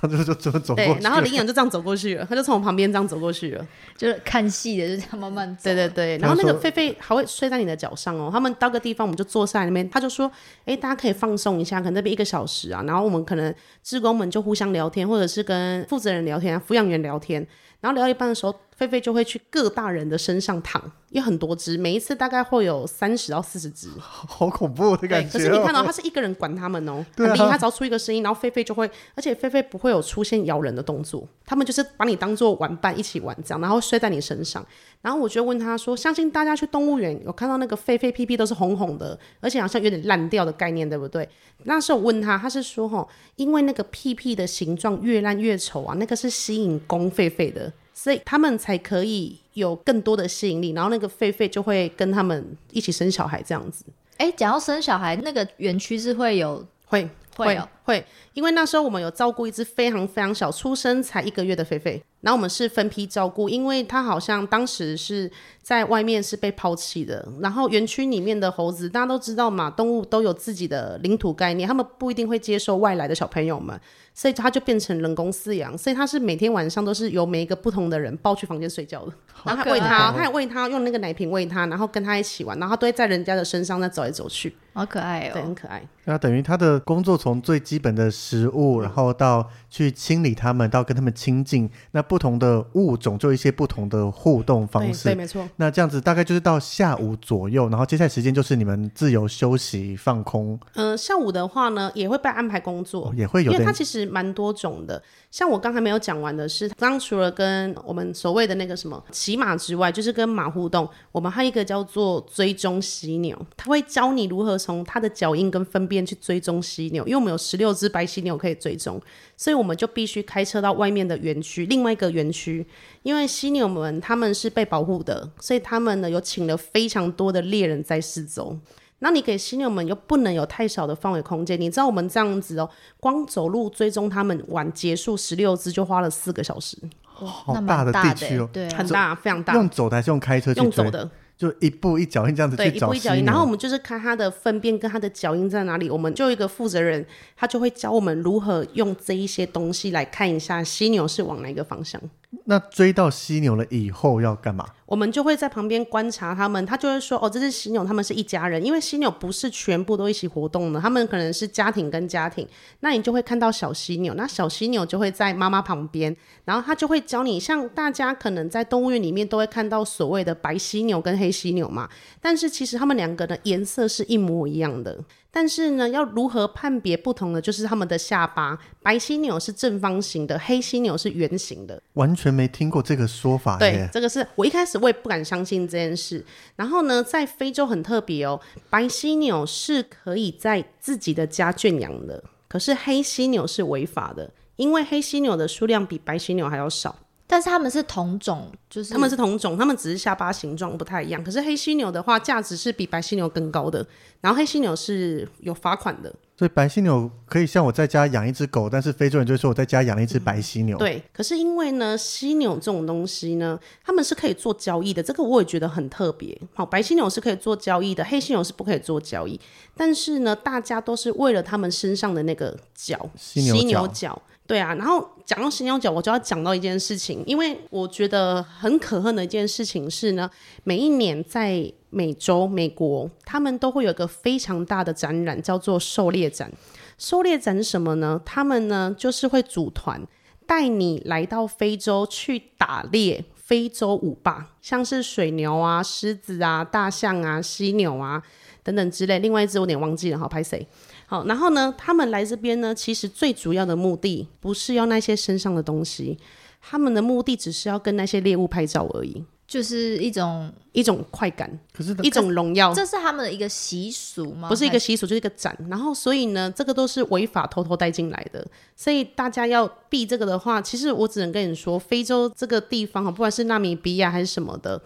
他就就就走过去，对然后羚羊就这样走过去了，他就从我旁边这样走过去了。就是看戏的，就这样慢慢走。对对对，然后那个狒狒还会睡在你的脚上哦。他们到个地方，我们就坐下来那边，他就说：“哎，大家可以放松一下，可能那边一个小时啊。”然后我们可能职工们就互相聊天，或者是跟负责人聊天、抚养员聊天。然后聊到一半的时候，狒狒就会去各大人的身上躺，因为很多只，每一次大概会有三十到四十只。好恐怖的，感觉、哦。可是你看到、他是一个人管他们哦，对啊很厉害，他只要出一个声音，然后狒狒就会，而且狒狒不会有出现咬人的动作，他们就是把你当做玩伴一起玩这样，然后睡在你身上。然后我就问他说，相信大家去动物园有看到那个狒狒屁屁都是红红的，而且好像有点烂掉的概念，对不对？那时候我问他，他是说吼，因为那个屁屁的形状越烂越丑啊，那个是吸引公狒狒的。所以他们才可以有更多的吸引力，然后那个狒狒就会跟他们一起生小孩这样子。哎，讲到生小孩，那个园区是会有会会有会，因为那时候我们有照顾一只非常非常小，出生才一个月的狒狒，然后我们是分批照顾，因为它好像当时是在外面是被抛弃的，然后园区里面的猴子大家都知道嘛，动物都有自己的领土概念，他们不一定会接受外来的小朋友们，所以它就变成人工饲养，所以它是每天晚上都是由每一个不同的人抱去房间睡觉的，然后还喂它，爱他也喂它，用那个奶瓶喂它，然后跟它一起玩，然后它都会在人家的身上再走来走去，好可爱哦对，哦很。可爱。那等于他的工作从最基本的食物，然后到去清理它们，到跟它们亲近，那不同的物种就有一些不同的互动方对对，式。没错。那这样子大概就是到下午左右，然后接下来时间就是你们自由休息放空，呃，下午的话呢，也会被安排工作，哦也会有因为它其实蛮多种的。像我刚才没有讲完的是，刚刚除了跟我们所谓的那个什么骑马之外，就是跟马互动，我们还有一个叫做追踪犀牛，它会教你如何从它的脚印跟分辨去追踪犀牛，因为我们有十六只白犀牛可以追踪，所以我们就必须开车到外面的园区，另外一个园区，因为犀牛们他们是被保护的，所以他们呢有请了非常多的猎人在四周。那你给犀牛们又不能有太少的范围空间，你知道我们这样子哦，光走路追踪他们玩结束十六只就花了四个小时，好那大的地区哦，对啊很大，非常大，用走的还是用开车去？用走的，就一步一脚印这样子对，去找犀一步一脚印。牛。然后我们就是看它的粪便跟它的脚印在哪里，我们就有一个负责人，他就会教我们如何用这一些东西来看一下犀牛是往哪一个方向。那追到犀牛了以后要干嘛？我们就会在旁边观察他们，他就会说：“哦，这是犀牛，他们是一家人。”因为犀牛不是全部都一起活动的，他们可能是家庭跟家庭。那你就会看到小犀牛，那小犀牛就会在妈妈旁边，然后他就会教你，像大家可能在动物园里面都会看到所谓的白犀牛跟黑犀牛嘛，但是其实它们两个的颜色是一模一样的。但是呢，要如何判别不同的，就是它们的下巴，白犀牛是正方形的，黑犀牛是圆形的。完全没听过这个说法对，。这个是我一开始我也不敢相信这件事。然后呢，在非洲很特别哦，白犀牛是可以在自己的家圈养的，可是黑犀牛是违法的，因为黑犀牛的数量比白犀牛还要少。但是他们是同种，就是他们是同种，他们只是下巴形状不太一样。可是黑犀牛的话，价值是比白犀牛更高的。然后黑犀牛是有罚款的，所以白犀牛可以像我在家养一只狗，但是非洲人就说我在家养了一只白犀牛。，对，可是因为呢，犀牛这种东西呢，他们是可以做交易的，这个我也觉得很特别。好，白犀牛是可以做交易的，黑犀牛是不可以做交易。但是呢，大家都是为了他们身上的那个角，犀牛角角。对啊，然后讲到犀牛角，我就要讲到一件事情，因为我觉得很可恨的一件事情是呢，每一年在美洲、美国，他们都会有一个非常大的展览，叫做狩猎展。狩猎展是什么呢？他们呢就是会组团带你来到非洲去打猎。非洲舞霸，像是水牛啊、狮子啊、大象啊、犀牛啊等等之类。另外一只我有点忘记了，好拍谁？好，然后呢，他们来这边呢，其实最主要的目的不是要那些身上的东西，他们的目的只是要跟那些猎物拍照而已，就是一种，一种快感，可是一种荣耀。这是他们的一个习俗吗？不是一个习俗，就是一个展。然后，所以呢，这个都是违法偷偷带进来的。所以大家要避这个的话，其实我只能跟你说，非洲这个地方哈，不管是纳米比亚还是什么的，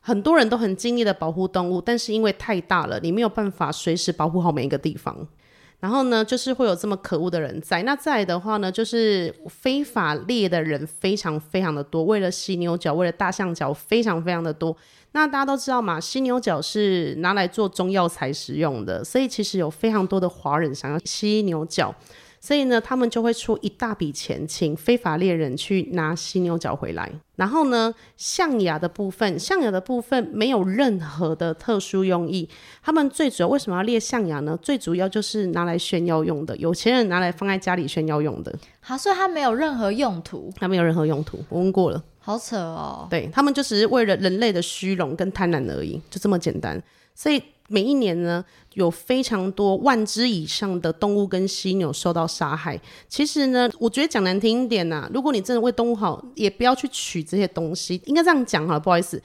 很多人都很尽力的保护动物，但是因为太大了，你没有办法随时保护好每一个地方。然后呢，就是会有这么可恶的人在。那再来的话呢，就是非法猎的人非常非常的多，为了犀牛角，为了大象角，非常非常的多。那大家都知道嘛，犀牛角是拿来做中药材使用的，所以其实有非常多的华人想要犀牛角，所以呢，他们就会出一大笔钱，请非法猎人去拿犀牛角回来。然后呢，象牙的部分，象牙的部分没有任何的特殊用意。他们最主要为什么要猎象牙呢？最主要就是拿来炫耀用的，有钱人拿来放在家里炫耀用的，好，所以它没有任何用途，它没有任何用途。我问过了。好扯哦。对他们就只是为了人类的虚荣跟贪婪而已，就这么简单。所以每一年呢，有非常多万只以上的动物跟犀牛受到杀害。其实呢，我觉得讲难听一点呐、如果你真的为动物好，也不要去取这些东西。应该这样讲好了，不好意思，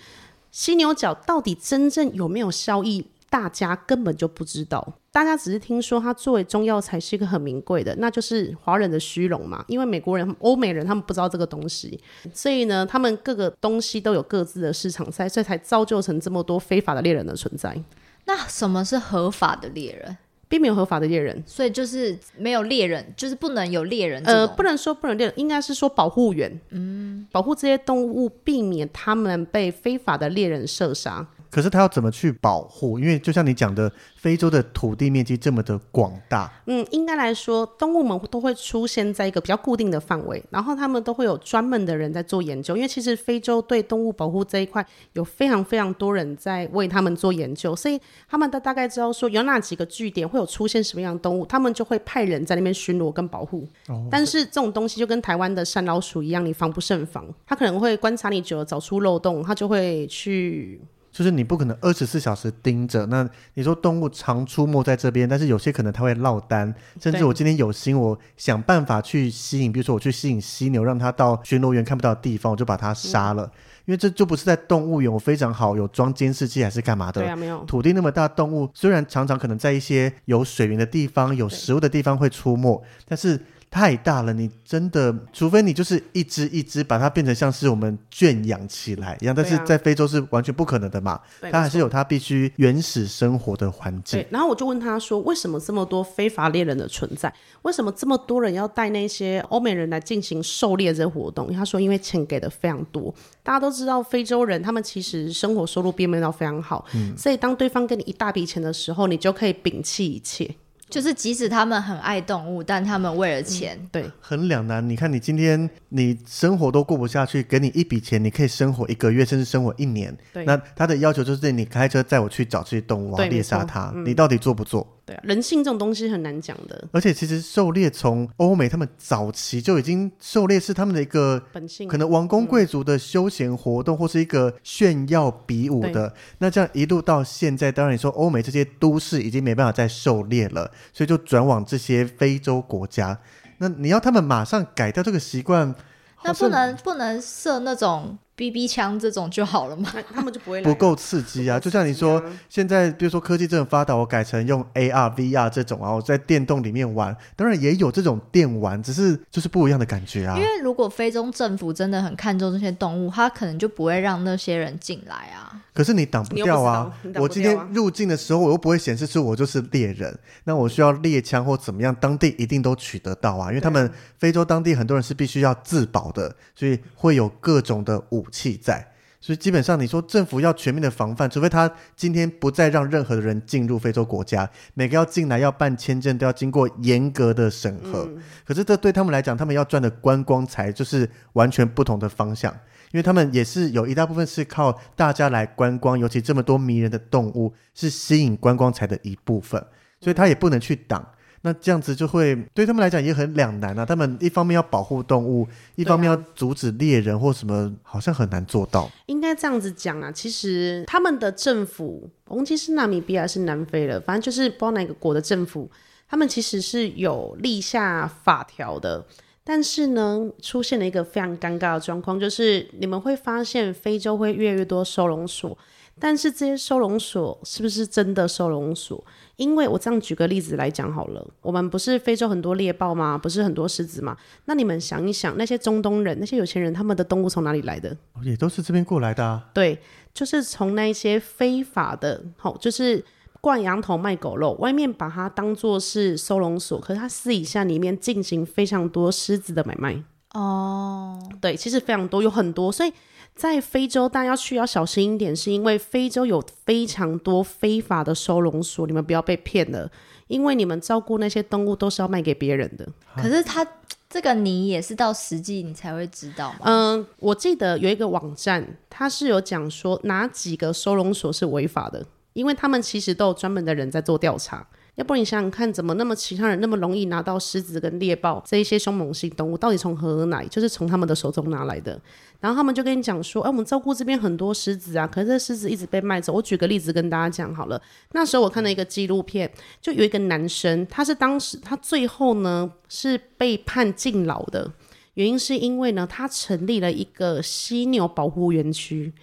犀牛角到底真正有没有效益，大家根本就不知道。大家只是听说它作为中药材是一个很名贵的，那就是华人的虚荣嘛。因为美国人、欧美人他们不知道这个东西，所以呢，他们各个东西都有各自的市场在，所以才造就成这么多非法的猎人的存在。那什么是合法的猎人？并没有合法的猎人。所以就是没有猎人，就是不能有猎人呃，不能说不能猎人，应该是说保护员，嗯，保护这些动物，避免他们被非法的猎人射杀。可是他要怎么去保护？因为就像你讲的，非洲的土地面积这么的广大，嗯，应该来说，动物们都会出现在一个比较固定的范围，然后他们都会有专门的人在做研究。因为其实非洲对动物保护这一块有非常非常多人在为他们做研究，所以他们都大概知道说有哪几个据点会有出现什么样的动物，他们就会派人在那边巡逻跟保护。但是这种东西就跟台湾的山老鼠一样，你防不胜防，他可能会观察你久了，找出漏洞，他就会去就是你不可能二十四小时盯着。那你说动物常出没在这边，但是有些可能它会落单，甚至我今天有心，我想办法去吸引，比如说我去吸引犀牛，让它到巡逻员看不到的地方，我就把它杀了。因为这就不是在动物园，我非常好有装监视器还是干嘛的？对啊，没有。土地那么大，动物虽然常常可能在一些有水源的地方、有食物的地方会出没，但是太大了，你真的，除非你就是一只一只把它变成像是我们圈养起来一样，但是在非洲是完全不可能的嘛，对它还是有它必须原始生活的环境对。，然后我就问他说，为什么这么多非法猎人的存在？为什么这么多人要带那些欧美人来进行狩猎这活动？他说，因为钱给的非常多。大家都知道，非洲人他们其实生活收入并没有到非常好，所以当对方给你一大笔钱的时候，你就可以摒弃一切。就是即使他们很爱动物，但他们为了钱，对，很两难，你看你今天你生活都过不下去，给你一笔钱，你可以生活一个月，甚至生活一年。对那他的要求就是你开车载我去找这些动物，我要猎杀错它，你到底做不做？对啊，人性这种东西很难讲的而且其实狩猎从欧美他们早期就已经狩猎是他们的一个本性。可能王公贵族的休闲活动，或是一个炫耀比武的。那这样一路到现在，当然你说欧美这些都市已经没办法再狩猎了，所以就转往这些非洲国家。那你要他们马上改掉这个习惯，那不能不能设那种 BB 枪这种就好了吗？他们就不会来不够刺激啊！就像你说，现在比如说科技这么发达，我改成用 AR、VR 这种啊，我在电动里面玩，当然也有这种电玩，只是就是不一样的感觉啊因。为如果非洲政府真的很看重这些动物，他可能就不会让那些人进来啊。可是你挡不掉啊我今天入境的时候，我又不会显示出我就是猎人，那我需要猎枪或怎么样，当地一定都取得到啊，因为他们非洲当地很多人是必须要自保的，所以会有各种的武器在。所以基本上，你说政府要全面的防范，除非他今天不再让任何的人进入非洲国家，每个要进来要办签证都要经过严格的审核。可是这对他们来讲，他们要赚的观光财就是完全不同的方向。因为他们也是有一大部分是靠大家来观光，尤其这么多迷人的动物是吸引观光财的一部分，所以他也不能去挡。那这样子就会对他们来讲也很两难啊。他们一方面要保护动物，一方面要阻止猎人或什么，好像很难做到。应该这样子讲啊，其实他们的政府，我忘记是纳米比亚还是南非了，反正就是不知道哪个国的政府，他们其实是有立下法条的。但是呢，出现了一个非常尴尬的状况，就是你们会发现非洲会越来越多收容所，但是这些收容所是不是真的收容所？因为我这样举个例子来讲好了，我们不是非洲很多猎豹吗？不是很多狮子吗？那你们想一想，那些中东人、那些有钱人，他们的动物从哪里来的？也都是这边过来的啊。对，就是从那些非法的，好，就是灌羊头卖狗肉，外面把它当做是收容所，可是它私底下里面进行非常多狮子的买卖。哦，对，其实非常多，有很多，所以在非洲大家要去要小心一点，是因为非洲有非常多非法的收容所，你们不要被骗了，因为你们照顾那些动物都是要卖给别人的。可是他这个你也是到实际你才会知道嘛。嗯，我记得有一个网站，它是有讲说哪几个收容所是违法的，因为他们其实都有专门的人在做调查。要不然你想想看，怎么那么其他人那么容易拿到狮子跟猎豹这一些凶猛性动物，到底从何而来？就是从他们的手中拿来的。然后他们就跟你讲说，哎、我们照顾这边很多狮子啊，可是这狮子一直被卖走。我举个例子跟大家讲好了，那时候我看了一个纪录片，就有一个男生，他是当时他最后呢是被判禁牢的，原因是因为呢他成立了一个犀牛保护园区。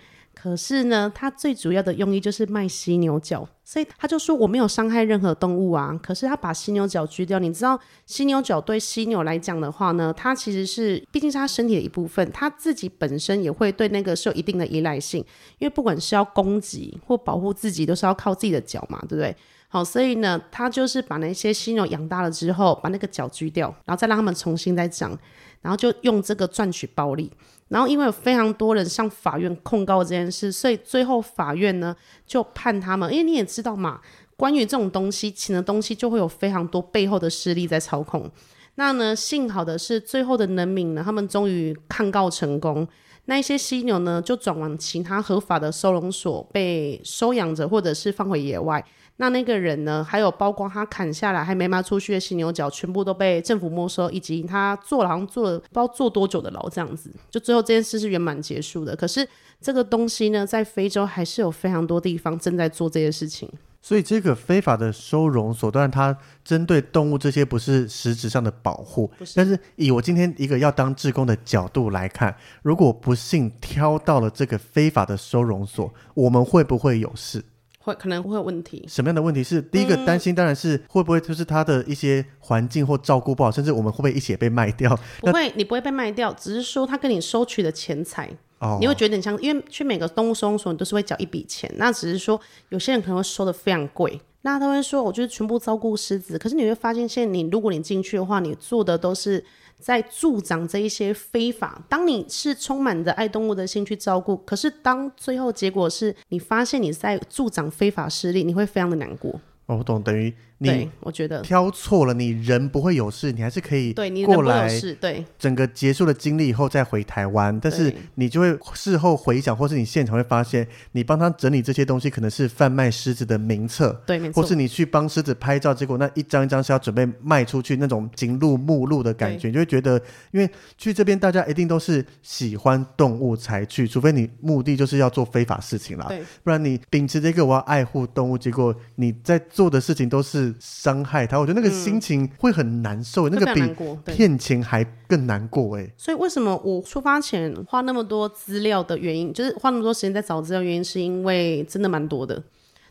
可是呢，他最主要的用意就是卖犀牛角，所以他就说我没有伤害任何动物啊。可是他把犀牛角锯掉，你知道犀牛角对犀牛来讲的话呢，它其实是毕竟是它身体的一部分，它自己本身也会对那个是有一定的依赖性，因为不管是要攻击或保护自己，都是要靠自己的脚嘛，对不对？好，所以呢，他就是把那些犀牛养大了之后，把那个角锯掉，然后再让他们重新再长，然后就用这个赚取暴利。然后因为有非常多人向法院控告这件事，所以最后法院呢就判他们，因为你也知道嘛，关于这种东西，请的东西就会有非常多背后的势力在操控。那呢，幸好的是最后的能民呢，他们终于抗告成功。那一些犀牛呢，就转往其他合法的收容所被收养着，或者是放回野外。那那个人呢，还有包括他砍下来还没卖出去的犀牛角，全部都被政府没收，以及他坐牢坐了不知道坐多久的牢，这样子。就最后这件事是圆满结束的。可是这个东西呢，在非洲还是有非常多地方正在做这些事情。所以这个非法的收容所，当然它针对动物这些不是实质上的保护，但是以我今天一个要当志工的角度来看，如果不幸挑到了这个非法的收容所，我们会不会有事？会可能会有问题。什么样的问题是第一个担心？当然是会不会就是他的一些环境或照顾不好，甚至我们会不会一起被卖掉？不会，你不会被卖掉，只是说他跟你收取的钱财。哦，你会觉得很像，因为去每个动物收容所，你都是会缴一笔钱。那只是说，有些人可能会收的非常贵。那他会说，我就是全部照顾狮子。可是你会发现，现在你如果你进去的话，你做的都是在助长这一些非法。当你是充满着爱动物的心去照顾，可是当最后结果是你发现你在助长非法势力，你会非常的难过。哦，我懂，等于你，我觉得挑错了，你人不会有事，你还是可以过来。事，对整个结束了经历以后再回台湾，但是你就会事后回想，或是你现场会发现，你帮他整理这些东西可能是贩卖狮子的名册，对，没错或。是你去帮狮子拍照，结果那一张一张是要准备卖出去那种进入目录的感觉，你就会觉得，因为去这边大家一定都是喜欢动物才去，除非你目的就是要做非法事情啦，对不然你秉持这个我要爱护动物，结果你在做的事情都是伤害他，我觉得那个心情会很难受，那个比骗钱还更难过哎、所以为什么我出发前花那么多资料的原因，就是花那么多时间在找资料，原因是因为真的蛮多的。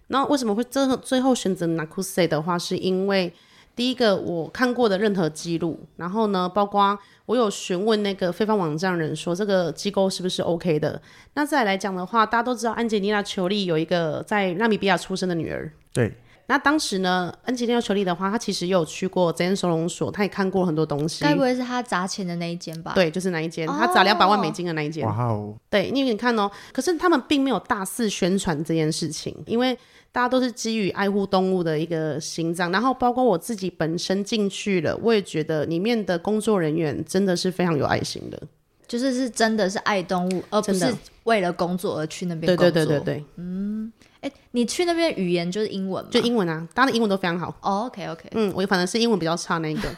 那为什么会最后最后选择 Nakuse 的话，是因为第一个我看过的任何记录，然后呢，包括我有询问那个非方网站人说这个机构是不是 OK 的。那再来讲的话，大家都知道安吉丽娜·裘丽有一个在纳米比亚出生的女儿，对，那当时呢，恩吉丽娜·裘利的话，他其实也有去过这间收容所，他也看过很多东西。该不会是他砸钱的那一间吧？，对，就是那一间，哦她砸两百万美金的那一间。哇哦，对，因为你看哦，可是他们并没有大肆宣传这件事情，因为大家都是基于爱护动物的一个心脏，然后包括我自己本身进去了，我也觉得里面的工作人员真的是非常有爱心的。就是是真的是爱动物，而不是为了工作而去那边对工作。对对对对，哎，你去那边语言就是英文吗？就英文啊，大家的英文都非常好。哦，OK OK，嗯，我反正是英文比较差那一个。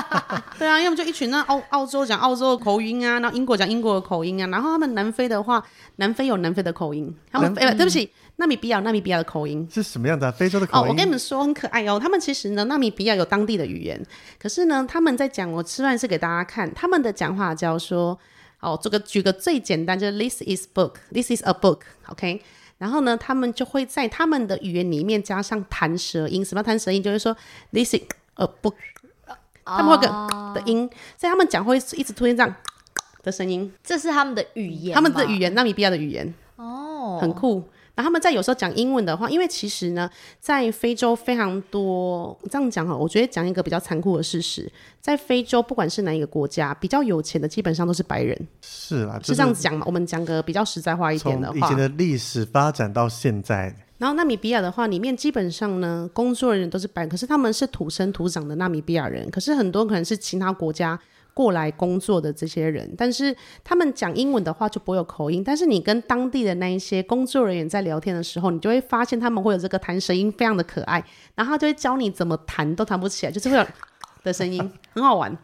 对啊，要么就一群那澳澳洲讲澳洲的口音啊，然后英国讲英国的口音啊，然后他们南非的话，南非有南非的口音，他们哎、对不起，纳米比亚有纳米比亚的口音。是什么样的啊？非洲的口音哦，音？我跟你们说很可爱哦。他们其实呢，纳米比亚有当地的语言，可是呢，他们在讲，我吃饭是给大家看，他们的讲话叫说，哦，这个举个最简单，就是 this is book，this is a book，OK、然后呢，他们就会在他们的语言里面加上弹舌音，什么弹舌音？就是说 this is a book，他们会有个的音，所以他们讲会一直出现这样的声音，这是他们的语言，他们的语言，纳米比亚的语言。哦，很酷。然后他们在有时候讲英文的话，因为其实呢，在非洲非常多这样讲哈，我觉得讲一个比较残酷的事实，在非洲不管是哪一个国家，比较有钱的基本上都是白人，是啦，就是这样子讲嘛。我们讲个比较实在话一点的话从以前，的历史发展到现在，然后纳米比亚的话，里面基本上呢，工作人员都是白人，可是他们是土生土长的纳米比亚人，可是很多可能是其他国家。过来工作的这些人，但是他们讲英文的话就不会有口音，但是你跟当地的那一些工作人员在聊天的时候，你就会发现他们会有这个弹舌音，非常的可爱，然后他就会教你怎么弹都弹不起来，就是会有的声音，很好玩。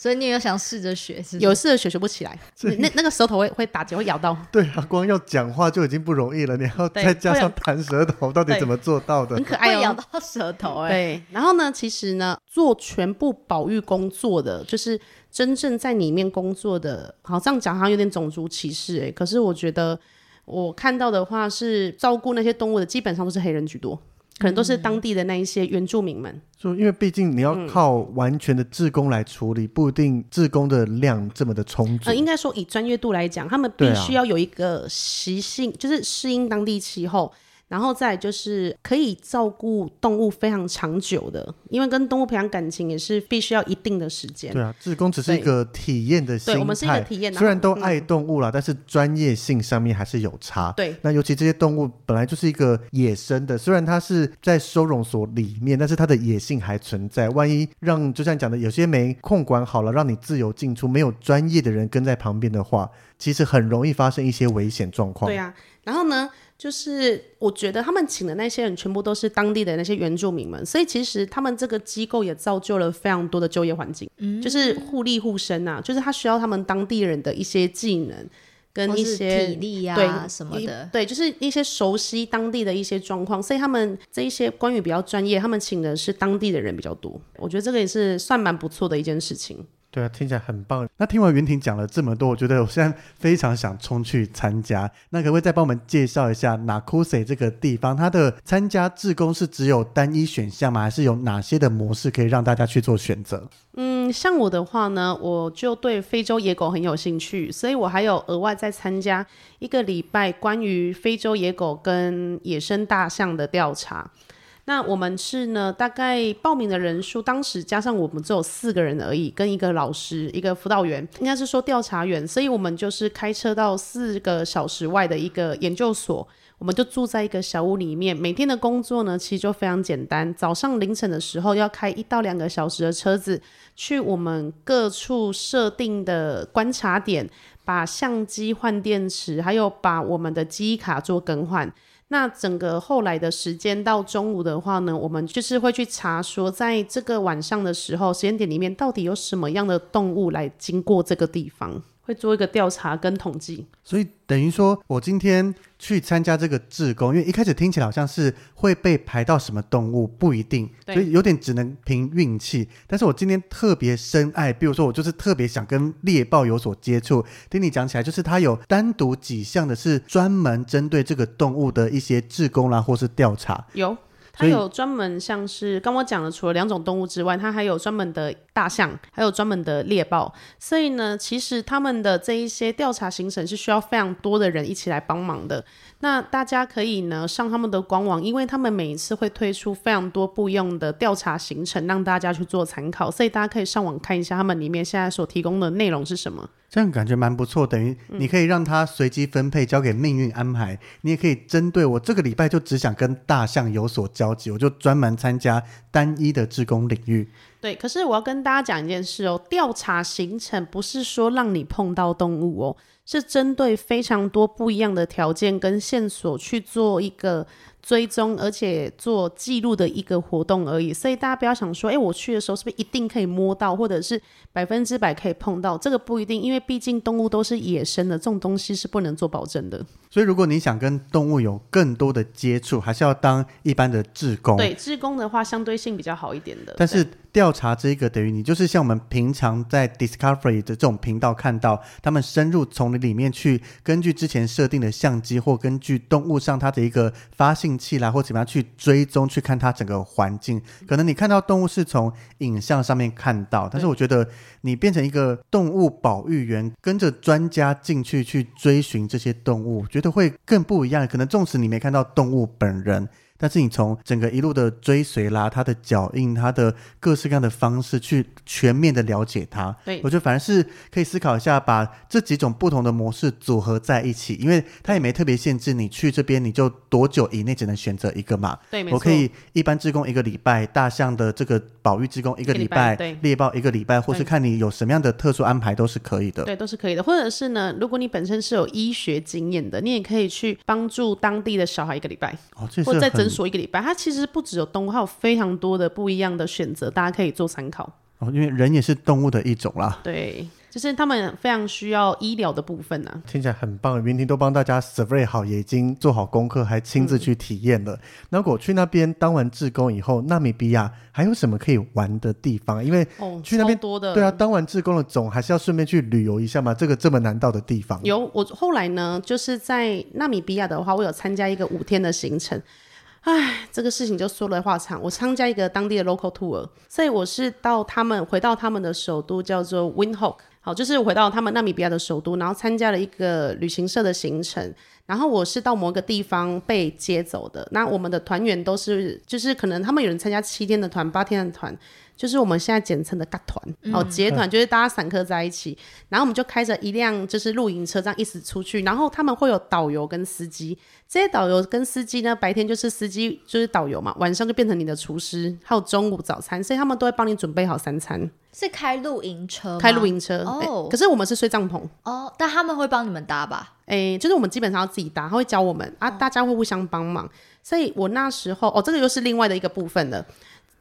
所以你有想试着学，是有事学学不起来，你那那个舌头会会打结，会咬到。对啊，光要讲话就已经不容易了，你还要再加上弹舌头，到底怎么做到的很？可爱哦。会咬到舌头哎、对，然后呢，其实呢，做全部保育工作的，就是真正在里面工作的，好这样讲好像有点种族歧视哎、可是我觉得我看到的话是照顾那些动物的，基本上都是黑人居多，可能都是当地的那一些原住民们。就因为毕竟你要嗯靠完全的志工来处理，不一定志工的量这么的充足呃，。应该说以专业度来讲，他们必须要有一个习性，就是适应当地气候。然后再就是可以照顾动物非常长久的，因为跟动物培养感情也是必须要一定的时间。对啊，志工只是一个体验的心态，对我们是一个体验虽然都爱动物啦，但是专业性上面还是有差。对那尤其这些动物本来就是一个野生的，虽然它是在收容所里面，但是它的野性还存在。万一让就像讲的，有些没控管好了，让你自由进出，没有专业的人跟在旁边的话，其实很容易发生一些危险状况。对啊，然后呢，就是我觉得他们请的那些人全部都是当地的那些原住民们，所以其实他们这个机构也造就了非常多的就业环境，嗯就是互利互生啊，就是他需要他们当地人的一些技能跟一些体力呀、对什么的。对，就是一些熟悉当地的一些状况，所以他们这一些关于比较专业，他们请的是当地的人比较多，我觉得这个也是算蛮不错的一件事情。对啊，听起来很棒。那听完袁婷讲了这么多，我觉得我现在非常想冲去参加。那可不可以再帮我们介绍一下 Nakuse 这个地方？它的参加志工是只有单一选项吗？还是有哪些的模式可以让大家去做选择？嗯，像我的话呢，我就对非洲野狗很有兴趣，所以我还有额外再参加一个礼拜关于非洲野狗跟野生大象的调查。那我们是呢，大概报名的人数，当时加上我们只有四个人而已，跟一个老师、一个辅导员，应该是说调查员，所以我们就是开车到四个小时外的一个研究所，我们就住在一个小屋里面。每天的工作呢，其实就非常简单，早上凌晨的时候要开一到两个小时的车子，去我们各处设定的观察点，把相机换电池，还有把我们的记忆卡做更换。那整个后来的时间到中午的话呢，我们就是会去查说，在这个晚上的时候时间点里面，到底有什么样的动物来经过这个地方，会做一个调查跟统计。所以等于说，我今天去参加这个志工，因为一开始听起来好像是会被排到什么动物，不一定，所以有点只能凭运气。但是我今天特别深爱，比如说我就是特别想跟猎豹有所接触。听你讲起来，就是它有单独几项的是专门针对这个动物的一些志工啦，或是调查。有，它有专门像是刚我讲的，除了两种动物之外，它还有专门的大象，还有专门的猎豹。所以呢，其实他们的这一些调查行程是需要非常多的人一起来帮忙的。那大家可以呢上他们的官网，因为他们每一次会推出非常多不一样的调查行程，让大家去做参考。所以大家可以上网看一下他们里面现在所提供的内容是什么。这样感觉蛮不错，等于你可以让它随机分配，交给命运安排。你也可以针对我这个礼拜就只想跟大象有所交集，我就专门参加单一的志工领域。对，可是我要跟大家讲一件事哦，调查行程不是说让你碰到动物哦，是针对非常多不一样的条件跟线索去做一个追踪，而且做记录的一个活动而已。所以大家不要想说，哎，我去的时候是不是一定可以摸到，或者是百分之百可以碰到？这个不一定，因为毕竟动物都是野生的，这种东西是不能做保证的。所以，如果你想跟动物有更多的接触，还是要当一般的志工。对，志工的话相对性比较好一点的。但是调查这个等于你就是像我们平常在 Discovery 的这种频道看到，他们深入丛林里面去，根据之前设定的相机或根据动物上它的一个发信器啦，或怎么样去追踪去看它整个环境。可能你看到动物是从影像上面看到，但是我觉得你变成一个动物保育员，跟着专家进去去追寻这些动物，觉得会更不一样。可能纵使你没看到动物本人。但是你从整个一路的追随啦，他的脚印，他的各式各样的方式去全面的了解他，对我觉得反而是可以思考一下，把这几种不同的模式组合在一起，因为他也没特别限制你去这边你就多久以内只能选择一个嘛。对，我可以一般志工一个礼拜，大象的这个保育志工一个礼拜，猎豹一个礼拜，或是看你有什么样的特殊安排都是可以的。对，都是可以的。或者是呢，如果你本身是有医学经验的，你也可以去帮助当地的小孩一个礼拜，哦，这是很或在诊所一个礼拜。它其实不只有动物，还有非常多的不一样的选择，大家可以做参考。哦，因为人也是动物的一种啦。对，就是他们非常需要医疗的部分啊。听起来很棒，云婷都帮大家 survey 好，也已经做好功课，还亲自去体验了。那如果去那边当完志工以后，纳米比亚还有什么可以玩的地方？因为哦，去那边超多的。对啊，当完志工了，总还是要顺便去旅游一下嘛。这个这么难到的地方，有我后来呢，就是在纳米比亚的话，我有参加一个五天的行程。唉，这个事情就说来话长。我参加一个当地的 local tour，所以我是到他们回到他们的首都叫做 Windhoek。好，就是回到他们纳米比亚的首都，然后参加了一个旅行社的行程。然后我是到某个地方被接走的。那我们的团员都是，就是可能他们有人参加七天的团、八天的团，就是我们现在简称的“嘎团”哦，结团就是大家散客在一起。然后我们就开着一辆就是露营车这样一直出去。然后他们会有导游跟司机，这些导游跟司机呢，白天就是司机就是导游嘛，晚上就变成你的厨师，还有中午早餐，所以他们都会帮你准备好三餐。是开露营车吗，开露营车哦诶可是我们是睡帐篷。哦，但他们会帮你们搭吧？诶，就是我们基本上要自己搭，他会教我们啊，大家会互相帮忙。所以我那时候哦，这个又是另外的一个部分了。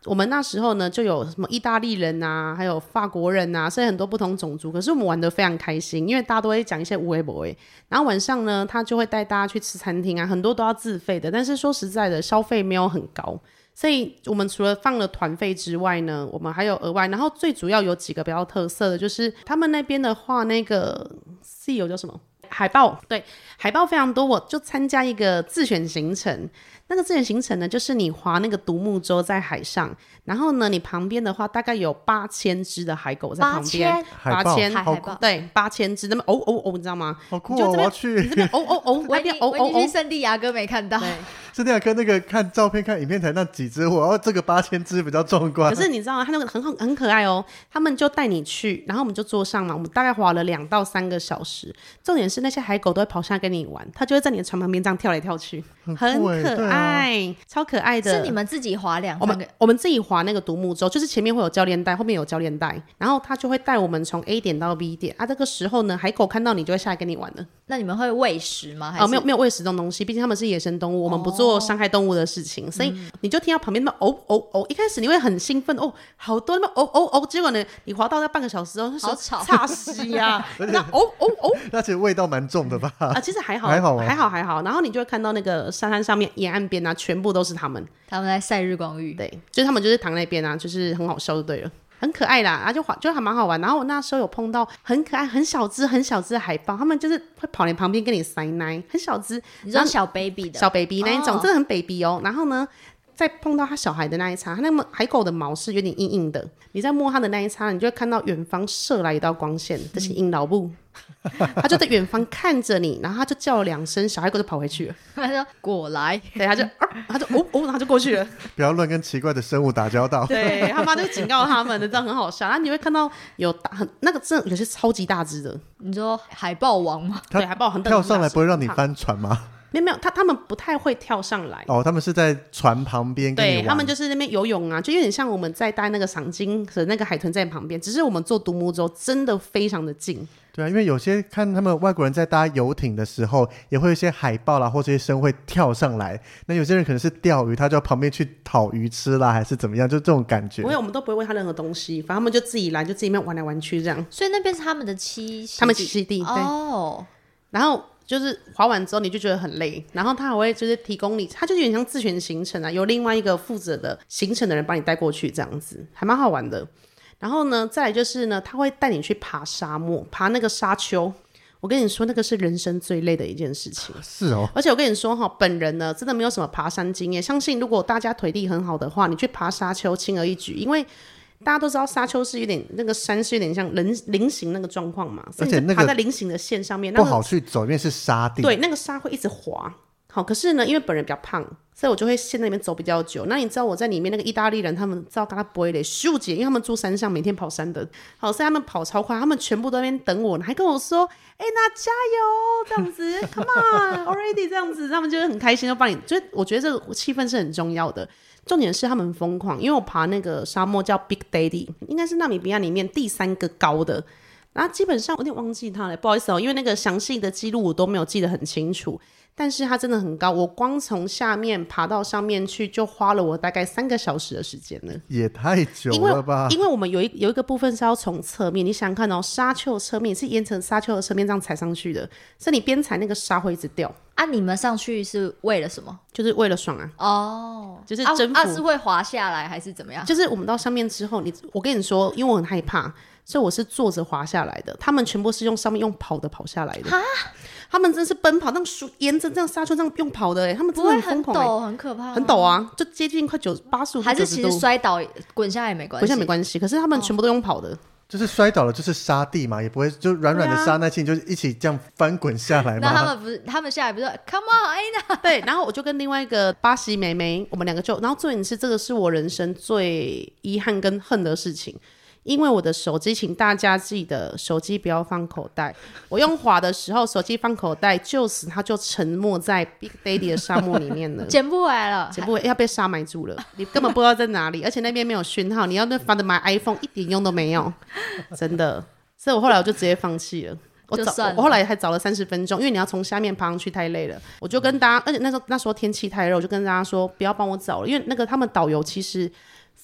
我们那时候呢，就有什么意大利人啊，还有法国人啊，所以很多不同种族。可是我们玩的非常开心，因为大家都会讲一些无为不为。然后晚上呢，他就会带大家去吃餐厅啊，很多都要自费的。但是说实在的，消费没有很高。所以我们除了放了团费之外呢，我们还有额外。然后最主要有几个比较特色的，就是他们那边的话，那个 C 友叫什么？海报对，海报非常多。我就参加一个自选行程，那个自然行程呢，就是你划那个独木舟在海上，然后呢，你旁边的话大概有八千只的海狗在旁边，八千海海豹对，八千只，那么哦哦哦，你知道吗？好酷哦！我你就这边要去你这边哦哦哦，那维尼边哦哦哦，圣地亚哥没看到，对。是那样跟那个看照片、看影片才那几只，我要这个八千只比较壮观。可是你知道吗？他那个很很很可爱哦，他们就带你去，然后我们就坐上嘛，我们大概划了两到三个小时。重点是那些海狗都会跑下来跟你玩，它就会在你的船旁边这样跳来跳去，很很可酷欸对啊爱，超可爱的。是你们自己划两我们我们自己划那个独木舟，就是前面会有教练带，后面有教练带，然后他就会带我们从 A 点到 B 点啊。这个时候呢，海狗看到你就会下来跟你玩了。那你们会喂食吗？还哦，是没有没有喂食这种东西，毕竟他们是野生动物，我们不做伤害动物的事情，所以你就听到旁边那么哦哦哦，一开始你会很兴奋哦，好多那么哦哦哦，结果呢，你滑到那半个小时之后，那时候好吵差死呀，那哦哦哦那其实味道蛮重的吧？啊，其实还好，还好还好还好，然后你就会看到那个沙滩上面沿岸边啊，全部都是他们，他们在晒日光浴？对，就是他们就是躺那边啊，就是很好笑就对了。很可爱啦，啊，就还就还蛮好玩。然后我那时候有碰到很可爱、很小只、很小只的海豹，他们就是会跑你旁边跟你塞奶，很小只，你知道小 baby 的小 baby 那一种，哦真的很 baby 哦。然后呢，在碰到他小孩的那一刹，他那么海狗的毛是有点硬硬的，你在摸它的那一刹，你就会看到远方射来一道光线，这是鹰老布，他就在远方看着你，然后他就叫了两声，小海狗就跑回去了，他说过来，对，他就、啊他就哦哦，然后就过去了。不要乱跟奇怪的生物打交道。对他妈就警告他们的，这样很好笑。然后你会看到有大很那个真的有些超级大只的，你说海豹王吗？对，海豹很跳上来不会让你。翻船吗？没有没有，他他们不太会跳上来。哦，他们是在船旁边跟你玩，对他们就是那边游泳啊，就有点像我们在带那个赏金和那个海豚在旁边，只是我们坐独木舟真的非常的近。对啊，因为有些看他们外国人在搭游艇的时候，也会有一些海豹啦，或这些生会跳上来。那有些人可能是钓鱼，他就要旁边去讨鱼吃啦，还是怎么样，就这种感觉不。会，我们都不会喂他任何东西，反正他们就自己来，就自己面玩来玩去这样。所以那边是他们的栖息，他们栖息地对，哦，然后就是滑完之后你就觉得很累，然后他还会就是提供你，他就有点像自选行程啊，有另外一个负责的行程的人帮你带过去这样子，还蛮好玩的。然后呢，再来就是呢，他会带你去爬沙漠，爬那个沙丘。我跟你说，那个是人生最累的一件事情。是哦，而且我跟你说哈，本人呢真的没有什么爬山经验，相信如果大家腿力很好的话，你去爬沙丘轻而易举，因为大家都知道沙丘是有点那个山是有点像人菱形那个状况嘛，而且那个爬在菱形的线上面，那不好去走，因为是沙地。对，那个沙会一直滑。好，可是呢，因为本人比较胖，所以我就会陷在里面走比较久。那你知道我在里面那个意大利人，他们知道跟他不会嘞，秀姐，因为他们住山上，每天跑山的。好，所以他们跑超快，他们全部都在那边等我，还跟我说：“哎、那加油，这样子，Come on already，这样子，他们就会很开心，就帮你。就是我觉得这个气氛是很重要的。重点是他们疯狂，因为我爬那个沙漠叫 Big Daddy，应该是纳米比亚里面第三个高的。然后基本上我有点忘记它了，不好意思哦，因为那个详细的记录我都没有记得很清楚。但是它真的很高，我光从下面爬到上面去，就花了我大概三个小时的时间了。也太久了吧？因为我们有一有一个部分是要从侧面，你想想看哦，沙丘侧面是沿着沙丘的侧面这样踩上去的，所以你边踩那个沙会一直掉，啊，你们上去是为了什么？就是为了爽啊。哦，就是征服啊啊是会滑下来还是怎么样？就是我们到上面之后，你我跟你说，因为我很害怕，所以我是坐着滑下来的。他们全部是用上面用跑的跑下来的。他们真是奔跑，那种树沿着这样沙丘这样用跑的哎，他们真的不会很疯狂哎，陡，很可怕吗，很陡啊，就接近快九八十五，还是其实摔倒滚下来也没关系？滚下没关系，可是他们全部都用跑的。就是摔倒了就是沙地嘛，也不会就软软的沙那些，你就一起这样翻滚下来嘛那他。们不是他们下来不是 Come on，哎那对，然后我就跟另外一个巴西妹妹，我们两个就，然后重点是这个是我人生最遗憾跟恨的事情。因为我的手机，请大家记得手机不要放口袋。我用滑的时候，手机放口袋，就此它就沉没在 Big Daddy 的沙漠里面了。捡不回来了，捡不回要被沙埋住了，你根本不知道在哪里，而且那边没有讯号，你要那反正买 iPhone 一点用都没有，真的。所以我后来我就直接放弃了。我找我后来还找了三十分钟，因为你要从下面爬上去太累了。我就跟大家，而且那时候那时候天气太热，我就跟大家说不要帮我找了，因为那个他们导游其实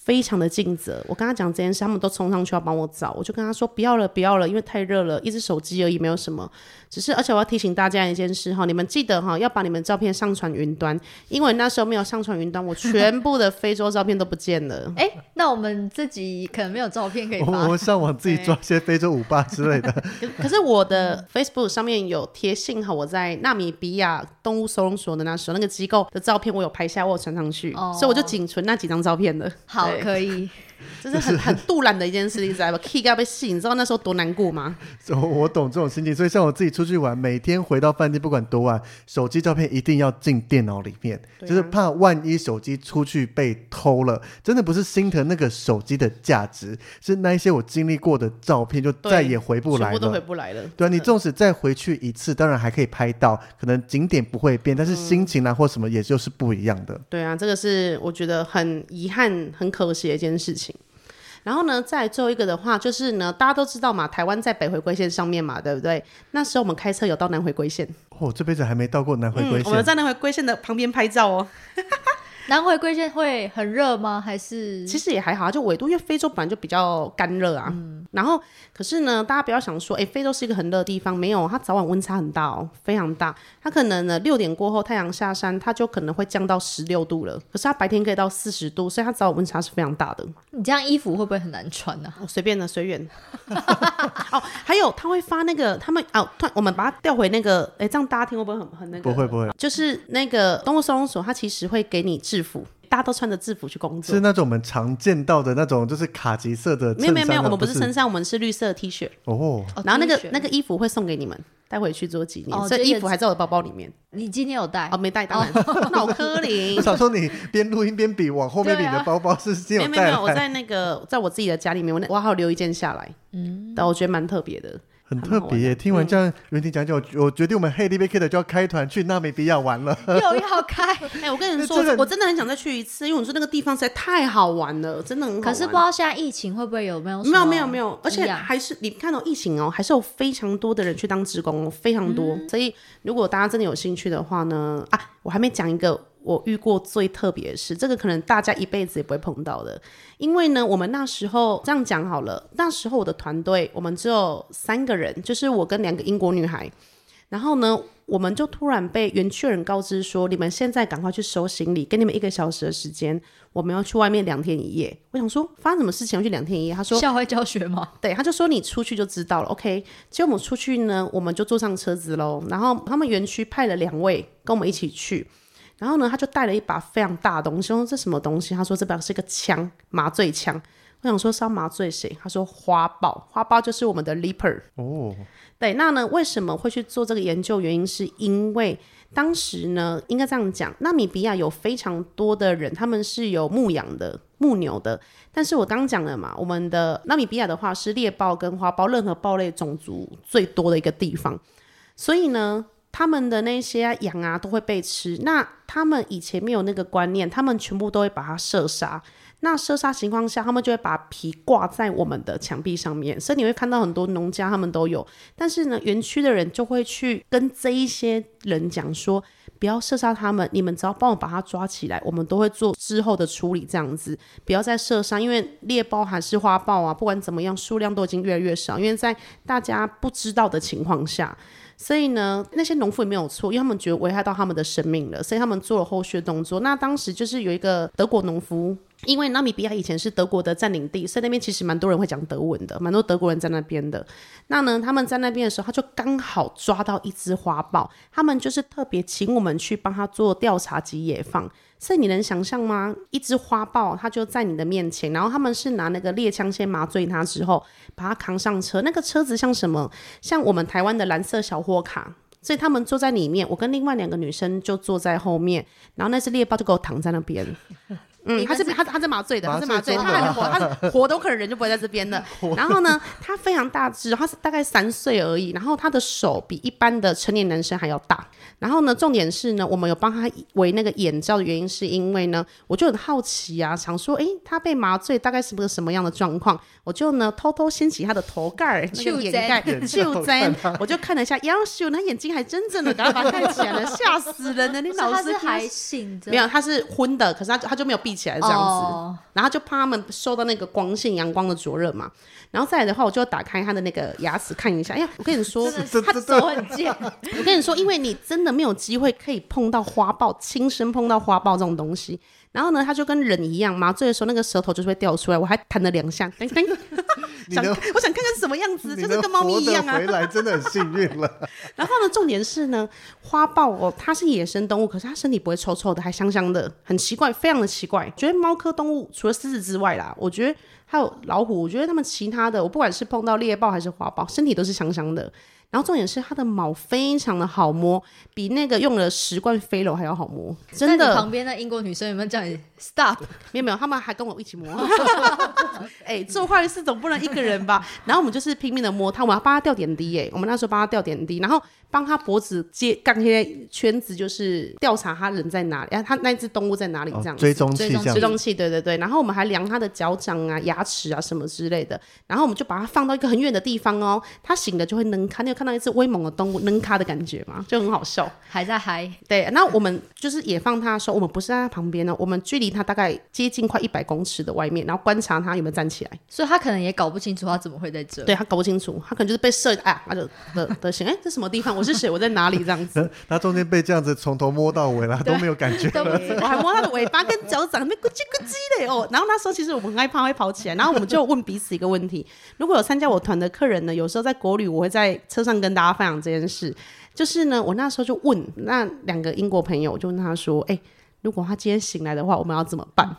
非常的尽责。我跟他讲这件事，他们都冲上去要帮我找，我就跟他说不要了，不要了，因为太热了，一只手机而已，没有什么。只是而且我要提醒大家一件事哈，你们记得哈要把你们照片上传云端，因为那时候没有上传云端，我全部的非洲照片都不见了。哎，那我们自己可能没有照片可以发我我们，上网自己 抓一些非洲舞霸之类的，可可是我的 Facebook 上面有贴，信哈我在纳米比亚动物收容所的那时候，那个机构的照片我有拍下，我有传上去，哦所以我就仅存那几张照片了。好对可以，这是很很杜兰的一件事，你知道吧？Key 要被戏，你知道那时候多难过吗？我我懂这种心情。所以像我自己出去玩，每天回到饭店，不管多晚，手机照片一定要进电脑里面，啊就是怕万一手机出去被偷了，真的不是心疼那个手机的价值，是那一些我经历过的照片就再也回不来全部都回。不来了。对啊，你纵使再回去一次，当然还可以拍到，可能景点不会变，但是心情啊或什么，也就是不一样的。对啊，这个是我觉得很遗憾、很可惜的一件事情。然后呢，再来最后一个的话，就是呢，大家都知道嘛，台湾在北回归线上面嘛，对不对？那时候我们开车有到南回归线，哦，这辈子还没到过南回归嗯，线，我们在南回归线的旁边拍照哦。南回归线会很热吗？还是其实也还好啊，就纬度，因为非洲本来就比较干热啊。嗯然后，可是呢，大家不要想说，哎，非洲是一个很热的地方，没有，它早晚温差很大哦，非常大。它可能呢六点过后太阳下山，它就可能会降到十六度了。可是它白天可以到四十度，所以它早晚温差是非常大的。你这样衣服会不会很难穿呢？哦，随便的，随缘。哦，还有他会发那个，他们哦，突然我们把它调回那个，哎，这样大家听会不会很很那个？不会不会，就是那个动物收容所，它其实会给你制服，大家都穿着制服去工作是。那种我们常见到的那种，就是卡其色的啊。没有没有没有，我们不不是衬衫，我们是绿色的 T 恤，哦，哦然后那个那个衣服会送给你们，带回去做纪念，哦就一个所以衣服还在我的包包里面。你今天有带哦，没带，当然，那我科 我。想说你边录音边比往后面比的包包是先有没有没有没有，我，在那个在我自己的家里面，我那我还有留一件下来，嗯，但我觉得蛮特别的。很特别耶。听嗯完这样云婷讲讲，我我决定我们 Hey b Kid 就要开团去纳米比亚玩了。又要开，哎、我跟你说，我真的很想再去一次，因为我说那个地方实在太好玩了，真的很好玩。可是不知道现在疫情会不会有没有没有没有没有，而且还是你看到疫情哦，还是有非常多的人去当职工哦，非常多。所以如果大家真的有兴趣的话呢，啊，我还没讲一个我遇过最特别的事，这个可能大家一辈子也不会碰到的。因为呢，我们那时候这样讲好了，那时候我的团队我们只有三个人，就是我跟两个英国女孩。然后呢，我们就突然被园区人告知说，你们现在赶快去收行李，给你们一个小时的时间，我们要去外面两天一夜。我想说，发生什么事情要去两天一夜？他说，校外教学吗？对，他就说你出去就知道了。OK，结果我们出去呢，我们就坐上车子喽。然后他们园区派了两位跟我们一起去，然后呢，他就带了一把非常大的东西。我说这什么东西？他说这把是个枪，麻醉枪。我想说是要麻醉谁？他说花豹，花豹就是我们的 leaper。哦，对，那呢，为什么会去做这个研究？原因是因为当时呢，应该这样讲，纳米比亚有非常多的人，他们是有牧羊的牧牛的。但是我刚讲了嘛，我们的纳米比亚的话是猎豹跟花豹，任何豹类种族最多的一个地方，所以呢。他们的那些羊啊都会被吃，那他们以前没有那个观念，他们全部都会把它射杀。那射杀情况下，他们就会把皮挂在我们的墙壁上面，所以你会看到很多农家他们都有。但是呢，园区的人就会去跟这一些人讲说，不要射杀他们，你们只要帮我把它抓起来，我们都会做之后的处理，这样子不要再射杀，因为猎豹还是花豹啊，不管怎么样，数量都已经越来越少，因为在大家不知道的情况下。所以呢，那些农夫也没有错，因为他们觉得危害到他们的生命了，所以他们做了后续的动作。那当时就是有一个德国农夫，因为纳米比亚以前是德国的占领地，所以那边其实蛮多人会讲德文的，蛮多德国人在那边的。那呢，他们在那边的时候，他就刚好抓到一只花豹，他们就是特别请我们去帮他做调查及野放。所以你能想象吗？一只花豹，它就在你的面前，然后他们是拿那个猎枪先麻醉它，之后把它扛上车。那个车子像什么？像我们台湾的蓝色小货卡。所以他们坐在里面，我跟另外两个女生就坐在后面，然后那只猎豹就给我躺在那边。嗯，他是他他是麻醉的，他是麻醉，他还活，他活都，可能人就不会在这边了。然后呢，他非常大只，他是大概三岁而已，然后他的手比一般的成年男生还要大。然后呢，重点是呢，我们有帮他围那个眼罩的原因，是因为呢，我就很好奇啊，想说，哎，他被麻醉大概是不是什么样的状况？我就呢偷偷掀起他的头盖，那个掩盖，就在，我就看了一下，杨秀那眼睛还真正的，赶快把它盖起来了，吓死人了！你 老师还醒着？没有，他是昏的，可是他他就没有闭起来这样子，然后就怕他们受到那个光线、阳光的灼热嘛。然后再来的话，我就要打开他的那个牙齿看一下。哎呀，我跟你说，他手很贱。我跟你说，因为你真的没有机会可以碰到花豹，亲身碰到花豹这种东西。然后呢，他就跟人一样，麻醉的时候那个舌头就是会掉出来。我还弹了两下，想，我想看看是什么样子，就是跟猫咪一样啊。回来真的很幸运了。然后呢，重点是呢，花豹哦，它是野生动物，可是它身体不会臭臭的，还香香的，很奇怪，非常的奇怪。觉得猫科动物除了狮子之外啦，我觉得还有老虎，我觉得它们其他的，我不管是碰到猎豹还是花豹，身体都是香香的。然后重点是它的毛非常的好摸，比那个用了十罐飞柔还要好摸，真的。旁边的英国女生有没有叫你 stop？没有没有，他们还跟我一起摸。哎，做坏事总不能一个人吧？然后我们就是拼命的摸他，我们要帮他吊点滴。哎，我们那时候帮他吊点滴，然后帮他脖子接杠些圈子，就是调查他人在哪里，然后它那只动物在哪里这样。追踪器，追踪器，对对对。然后我们还量他的脚掌啊、牙齿啊什么之类的。然后我们就把它放到一个很远的地方哦，它醒了就会能看。你有看到一只威猛的动物扔咖的感觉吗？就很好笑，还在嗨。对，那我们就是也放它的时候，我们不是在它旁边呢，我们距离它大概接近快一百公尺的外面，然后观察他有没有站起来。所以他可能也搞不清楚他怎么会在这。对，他搞不清楚，他可能就是被射，哎，他就的的醒，哎，这什么地方？我是谁？我在哪里？这样子。他中间被这样子从头摸到尾了，都没有感觉。我还摸他的尾巴跟脚掌，那咕叽咕叽的哦。然后那时候其实我们很害怕会跑起来，然后我们就问彼此一个问题：如果有参加我团的客人呢，有时候在国旅，我会在车上跟大家分享这件事。就是呢，我那时候就问那两个英国朋友，就问他说：“哎，如果他今天醒来的话，我们要怎么办？”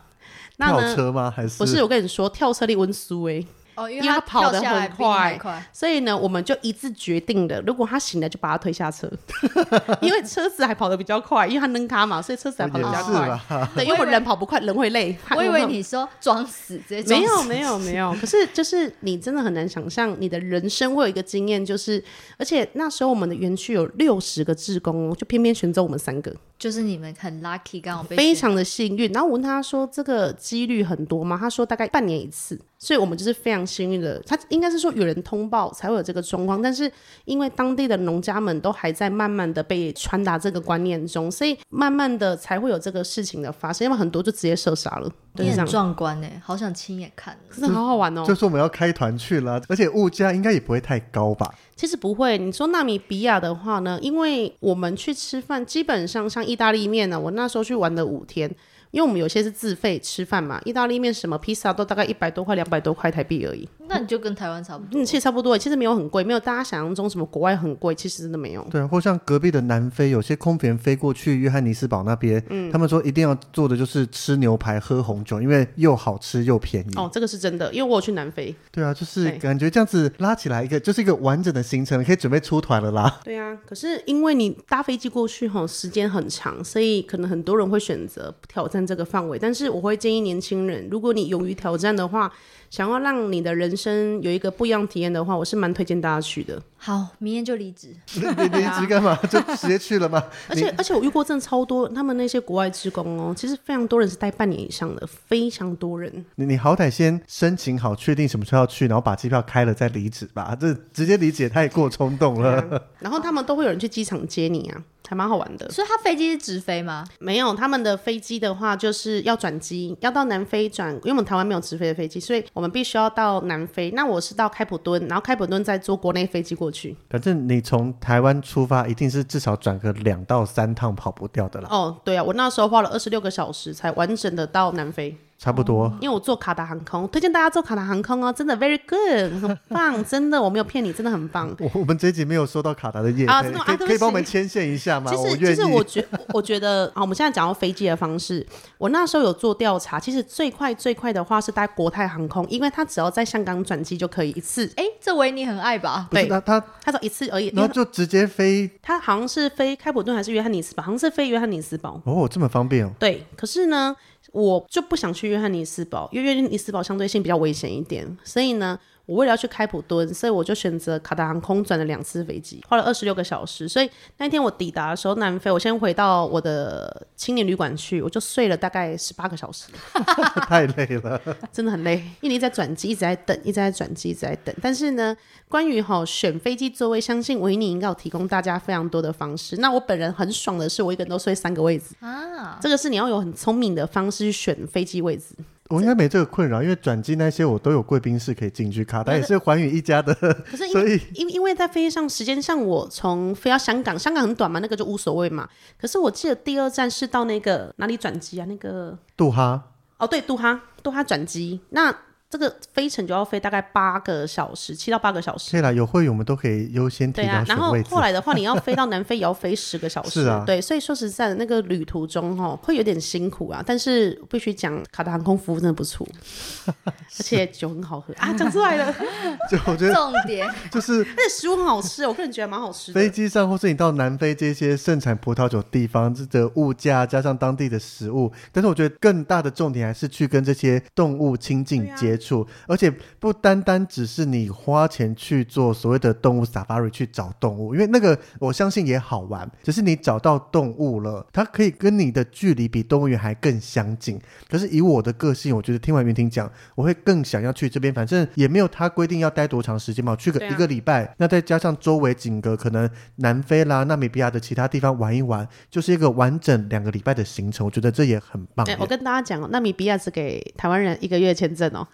跳车吗？还是不是？我跟你说，跳车力温苏哎。哦，因为他跑得很快，所以呢，我们就一致决定了，如果他醒了，就把他推下车，因为车子还跑得比较快，因为他能卡嘛，所以车子还跑得比较快。对，因为人跑不快，人会累。我以为你 说装死，直接没有没有没有。可是就是你真的很难想象，你的人生会有一个经验，就是而且那时候我们的园区有六十个志工，就偏偏选走我们三个。就是你们很 lucky，刚好非常的幸运。然后我问他说：“这个几率很多吗？”他说：“大概半年一次。”所以，我们就是非常幸运的。他应该是说有人通报才会有这个状况，但是因为当地的农家们都还在慢慢的被传达这个观念中，所以慢慢的才会有这个事情的发生。因为很多就直接射杀了，对，很壮观呢，好想亲眼看，真的好好玩哦。就是我们要开团去了，而且物价应该也不会太高吧？其实不会，你说纳米比亚的话呢？因为我们去吃饭，基本上像意大利面呢，我那时候去玩了五天。因为我们有些是自费吃饭嘛，意大利面什么披萨都大概一百多块、两百多块台币而已。那你就跟台湾差不多，嗯，其实差不多，其实没有很贵，没有大家想象中什么国外很贵，其实真的没有。对，或像隔壁的南非，有些空服员飞过去约翰尼斯堡那边，嗯，他们说一定要做的就是吃牛排、喝红酒，因为又好吃又便宜。哦，这个是真的，因为我有去南非。对啊，就是感觉这样子拉起来一个，就是一个完整的行程，可以准备出团了啦。对啊，可是因为你搭飞机过去哈，时间很长，所以可能很多人会选择挑战这个范围，但是。我会建议年轻人，如果你勇于挑战的话，想要让你的人生有一个不一样体验的话，我是蛮推荐大家去的。好，明天就离职。你离职干嘛？就直接去了吗？而且而且我遇过真的超多，他们那些国外职工哦，其实非常多人是待半年以上的，非常多人。你你好歹先申请好，确定什么时候要去，然后把机票开了再离职吧。这直接离职也太过冲动了。然后他们都会有人去机场接你啊。还蛮好玩的，所以它飞机是直飞吗？没有，他们的飞机的话就是要转机，要到南非转，因为我们台湾没有直飞的飞机，所以我们必须要到南非。那我是到开普敦，然后开普敦再坐国内飞机过去。反正你从台湾出发，一定是至少转个两到三趟跑不掉的了。哦，对啊，我那时候花了二十六个小时才完整的到南非。差不多。因为我做卡达航空，推荐大家做卡达航空哦，真的 very good，很棒，真的我没有骗你，真的很棒。我我们这一集没有收到卡达的业配，啊真的吗可以可以帮我们牵线一下吗？其实，我愿意。其实我觉我觉得啊，我们现在讲到飞机的方式，我那时候有做调查，其实最快最快的话是搭国泰航空，因为它只要在香港转机就可以一次，哎，这维尼很爱吧？对他他，它只有一次而已。然后就直接飞他好像是飞开普敦还是约翰尼斯堡，好像是飞约翰尼斯堡。哦，这么方便哦。对，可是呢，我就不想去约翰尼斯堡，因为约翰尼斯堡相对性比较危险一点，所以呢，我为了要去开普敦，所以我就选择卡达航空转了两次飞机，花了二十六个小时。所以那天我抵达的时候，南非，我先回到我的青年旅馆去，我就睡了大概十八个小时，太累了。真的很累，因为你在转机，一直在等，一直在转机，一直在等。但是呢，关于哈选飞机座位，相信维尼应该有提供大家非常多的方式。那我本人很爽的是，我一个人都睡三个位置。啊，这个是你要有很聪明的方式去选飞机位置。我应该没这个困扰，因为转机那些我都有贵宾室可以进去，卡但也是寰宇一家的，可是因 所为以因因为在飞机上时间上，我从飞到香港，香港很短嘛，那个就无所谓嘛。可是我记得第二站是到那个哪里转机啊？那个杜哈哦，对，杜哈，杜哈转机。那这个飞程就要飞大概八个小时，七到八个小时。可以啦，有会员我们都可以优先对啊然后。后来的话，你要飞到南非也要飞十个小时，是啊。对，所以说实在的，那个旅途中哈会有点辛苦啊，但是必须讲，卡达航空服务真的不错，而且酒很好喝。啊，讲出来了，就我觉得重点。就是而且食物很好吃，我个人觉得蛮好吃的。飞机上，或是你到南非这些盛产葡萄酒的地方，这的物价加上当地的食物，但是我觉得更大的重点还是去跟这些动物亲近接触，而且不单单只是你花钱去做所谓的动物 safari 去找动物，因为那个我相信也好玩，只是你找到动物了，它可以跟你的距离比动物园还更相近。可是以我的个性，我觉得听完云婷讲，我会更想要去这边，反正也没有他规定要待多长时间嘛，去个一个礼拜，那再加上周围景格，可能南非啦、纳米比亚的其他地方玩一玩，就是一个完整两个礼拜的行程，我觉得这也很棒哎、耶。我跟大家讲哦，纳米比亚只给台湾人一个月签证哦，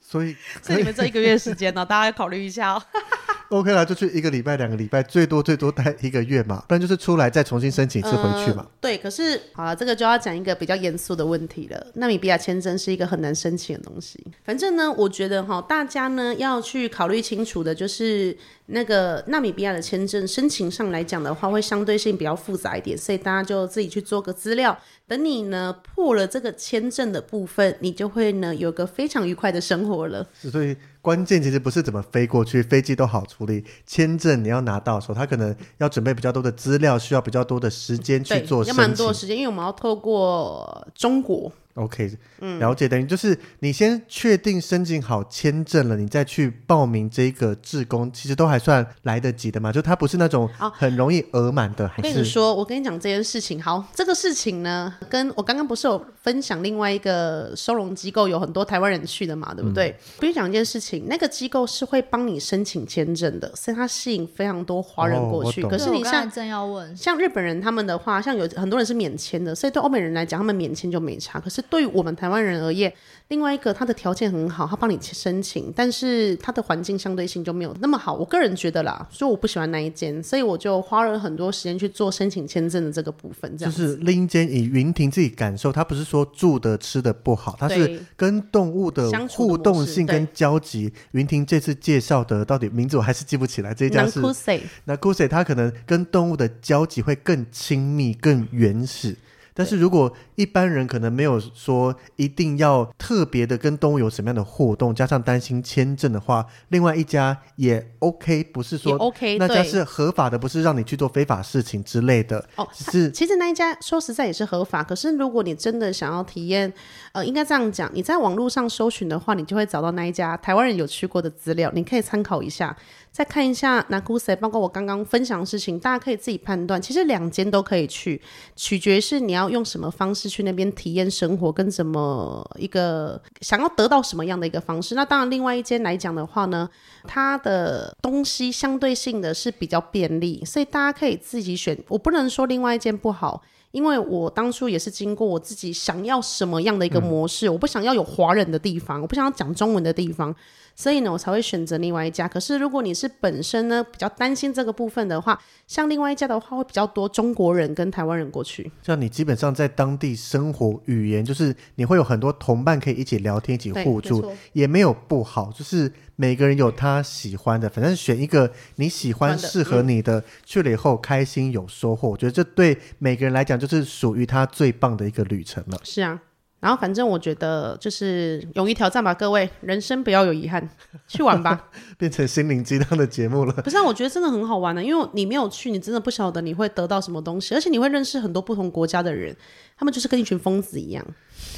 所以 所以你们这一个月时间呢、大家要考虑一下哦。OK 啦，就去一个礼拜、两个礼拜，最多最多待一个月嘛，不然就是出来再重新申请一次回去嘛。呃对，可是好了，这个就要讲一个比较严肃的问题了。纳米比亚签证是一个很难申请的东西。反正呢，我觉得哈，大家呢要去考虑清楚的，就是那个纳米比亚的签证申请上来讲的话，会相对性比较复杂一点，所以大家就自己去做个资料。等你呢破了这个签证的部分，你就会呢有个非常愉快的生活了。所以关键其实不是怎么飞过去，飞机都好处理，签证你要拿到的时候，他可能要准备比较多的资料，需要比较多的时间去对，做要蛮。多的时间，因为我们要透过中国。OK，嗯了解，等于就是你先确定申请好签证了，你再去报名这个志工，其实都还算来得及的嘛。就它不是那种哦很容易额满的，还是我跟你说，我跟你讲这件事情。好，这个事情呢，跟我刚刚不是有分享另外一个收容机构，有很多台湾人去的嘛，对不对？我跟你讲一件事情，那个机构是会帮你申请签证的，所以它吸引非常多华人过去。哦可是你像对我刚才正要问，像日本人他们的话，像有很多人是免签的，所以对欧美人来讲，他们免签就没差。可是对于我们台湾人而言，另外一个他的条件很好，他帮你申请，但是他的环境相对性就没有那么好。我个人觉得啦，所以我不喜欢那一间，所以我就花了很多时间去做申请签证的这个部分。这就是另一间以云婷自己感受，他不是说住的吃的不好，它是跟动物的互动性跟交集。云婷这次介绍的到底名字我还是记不起来，这一家是那 s e 它可能跟动物的交集会更亲密、更原始。但是如果一般人可能没有说一定要特别的跟动物有什么样的互动，加上担心签证的话，另外一家也 OK，不是也说 OK，那家对是合法的，不是让你去做非法事情之类的。哦，只是其实那一家说实在也是合法，可是如果你真的想要体验，呃，应该这样讲，你在网络上搜寻的话，你就会找到那一家台湾人有去过的资料，你可以参考一下，再看一下 Nakuse，包括我刚刚分享的事情，大家可以自己判断。其实两间都可以去，取决是你要用什么方式去那边体验生活，跟怎么一个想要得到什么样的一个方式。那当然，另外一间来讲的话呢，它的东西相对性的是比较便利，所以大家可以自己选。我不能说另外一间不好，因为我当初也是经过我自己想要什么样的一个模式，我不想要有华人的地方，我不想要讲中文的地方，所以呢，我才会选择另外一家。可是如果你是本身呢比较担心这个部分的话，像另外一家的话，会比较多中国人跟台湾人过去。像你基本上在当地生活，语言就是你会有很多同伴可以一起聊天、一起，互助，也没有不好，就是每个人有他喜欢的，反正选一个你喜欢、适合你的，去了以后开心有收获，我觉得这对每个人来讲就是属于他最棒的一个旅程了。是啊。然后反正我觉得就是勇于挑战吧，各位，人生不要有遗憾，去玩吧。变成心灵鸡汤的节目了。不是、啊，我觉得真的很好玩的，因为你没有去，你真的不晓得你会得到什么东西，而且你会认识很多不同国家的人，他们就是跟一群疯子一样。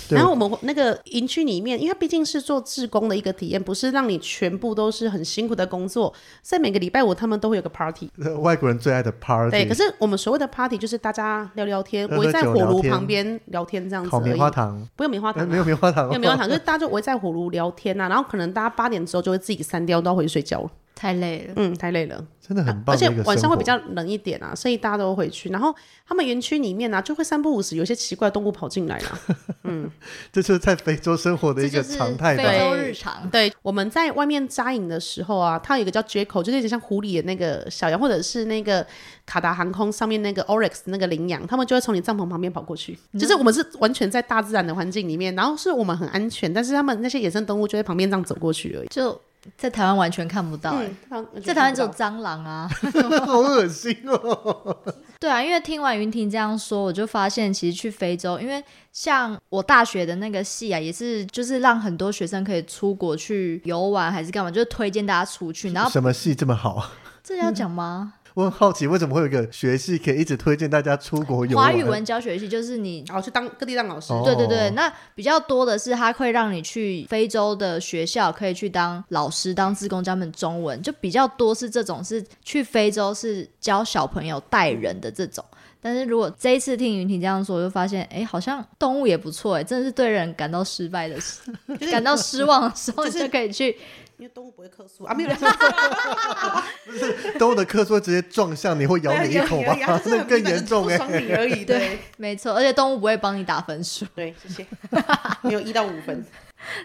然后我们那个营区里面，因为它毕竟是做志工的一个体验，不是让你全部都是很辛苦的工作，所以每个礼拜五他们都会有个 party。外国人最爱的 party，对，可是我们所谓的 party 就是大家聊聊天，围在火炉旁边聊天这样子烤而已。棉花糖，不用棉花糖啊、呃没有棉花糖、哦，没有棉花糖，就是大家就围在火炉聊天呐、然后可能大家八点之后就会自己删掉，都要回去睡觉了。太累了。嗯，太累了。真的很棒而且。晚上会比较冷一点啊，所以大家都回去。然后他们园区里面呢、啊，就会三不五时有些奇怪的动物跑进来 嗯。这就是在非洲生活的一个常态。非洲日常。对，我们在外面扎营的时候啊，它有一个叫 Jacko，就有点像狐狸的那个小羊，或者是那个卡达航空上面那个 Oryx 那个羚羊，他们就会从你帐篷旁边跑过去。就是我们是完全在大自然的环境里面，然后是我们很安全，但是他们那些野生动物就在旁边这样走过去而已。就在台湾完全看不到、欸，嗯，在台湾只有蟑螂啊。好恶心哦！对啊，因为听完云婷这样说，我就发现其实去非洲，因为像我大学的那个系啊，也是就是让很多学生可以出国去游玩还是干嘛，就是推荐大家出去。然后什么系这么好？这要讲吗？我很好奇，为什么会有一个学系可以一直推荐大家出国游？华语文教学系就是你然后去当各地当老师。哦对对对，那比较多的是，他会让你去非洲的学校，可以去当老师、当志工教他们中文，就比较多是这种是去非洲是教小朋友带人的这种。但是如果这一次听云婷这样说，我就发现，哎，好像动物也不错，哎，真的是对人感到失败的时，感到失望的时候，就是你就可以去。因为动物不会客诉啊，没有。不是动物的客诉会直接撞向你，会咬你一口吧？那更严重哎、爽你而已。对没错，而且动物不会帮你打分数。对，谢谢。没有一到五分。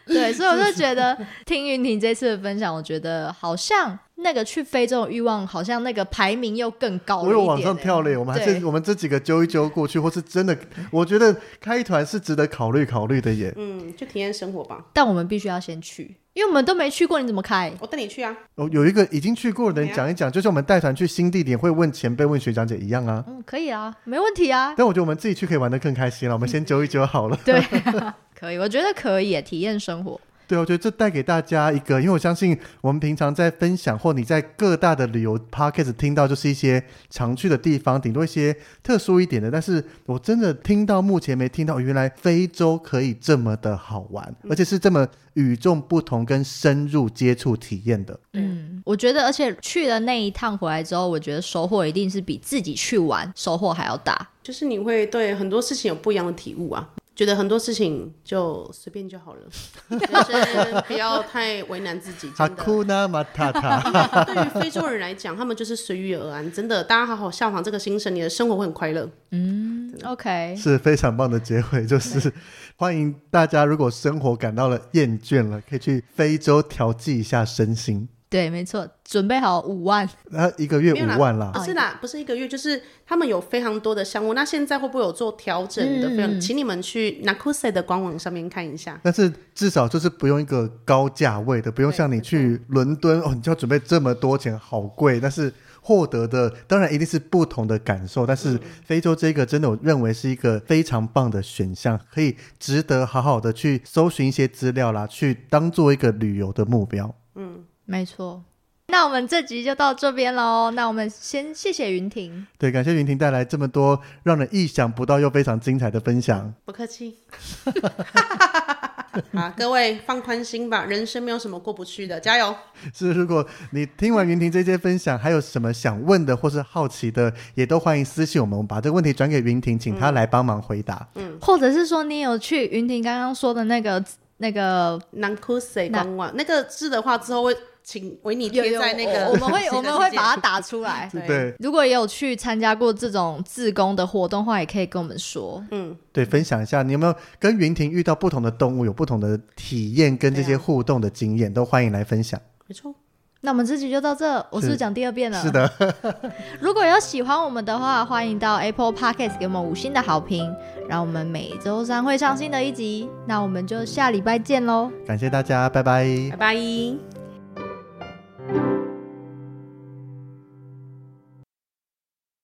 对，所以我就觉得听云婷这次的分享，我觉得好像那个去非洲的欲望，好像那个排名又更高了我有往上跳嘞，我们还是我们这几个揪一揪过去，或是真的，我觉得开团是值得考虑考虑的耶。嗯，就体验生活吧。但我们必须要先去，因为我们都没去过，你怎么开？我带你去啊。哦，有一个已经去过的人讲一讲，就像我们带团去新地点会问前辈、问学长姐一样啊。嗯，可以啊，没问题啊。但我觉得我们自己去可以玩的更开心了。我们先揪一揪好了。对、可以，我觉得可以体验生活。对，我觉得这带给大家一个，因为我相信我们平常在分享或你在各大的旅游 podcast 听到，就是一些常去的地方，顶多一些特殊一点的。但是我真的听到目前没听到，原来非洲可以这么的好玩，而且是这么与众不同跟深入接触体验的。嗯，我觉得，而且去了那一趟回来之后，我觉得收获一定是比自己去玩收获还要大。就是你会对很多事情有不一样的体悟啊，觉得很多事情就随便就好了，就是不要太为难自己。哈真的，库纳马塔塔，对于非洲人来讲，他们就是随遇而安。真的，大家好好效仿这个精神，你的生活会很快乐。嗯 OK，是非常棒的结尾，就是 欢迎大家，如果生活感到了厌倦了，可以去非洲调剂一下身心。对，没错，准备好五万。那一个月五万啦，不是啦，不是一个月，就是他们有非常多的项目。那现在会不会有做调整的？嗯非常，请你们去 Nakuse 的官网上面看一下。但是至少就是不用一个高价位的，不用像你去伦敦哦，你就要准备这么多钱，好贵。但是获得的当然一定是不同的感受。但是非洲这个真的我认为是一个非常棒的选项，可以值得好好的去搜寻一些资料啦，去当做一个旅游的目标。没错。那我们这集就到这边喽。那我们先谢谢云婷。对，感谢云婷带来这么多让人意想不到又非常精彩的分享。不客气。好，各位放宽心吧，人生没有什么过不去的，加油！是，如果你听完云婷这些分享，还有什么想问的或是好奇的，也都欢迎私信我们，我们把这个问题转给云婷，请她来帮忙回答。嗯或者是说你有去云婷刚刚说的那个那个 Nakuse 那官网那个字的话，之后会请维尼有有贴在那个我我们会 我们会把它它。打出来。对对如果也有去参加过这种自工的活动的话，也可以跟我们说。嗯，对，分享一下你有没有跟云婷遇到不同的动物，有不同的体验跟这些互动的经验，都欢迎来分享。没错。那我们这集就到这，我是不是讲第二遍了？是。的，如果有喜欢我们的话，欢迎到 Apple Podcast 给我们五星的好评，让我们每周三会上新的一集。那我们就下礼拜见喽。感谢大家，拜拜拜拜。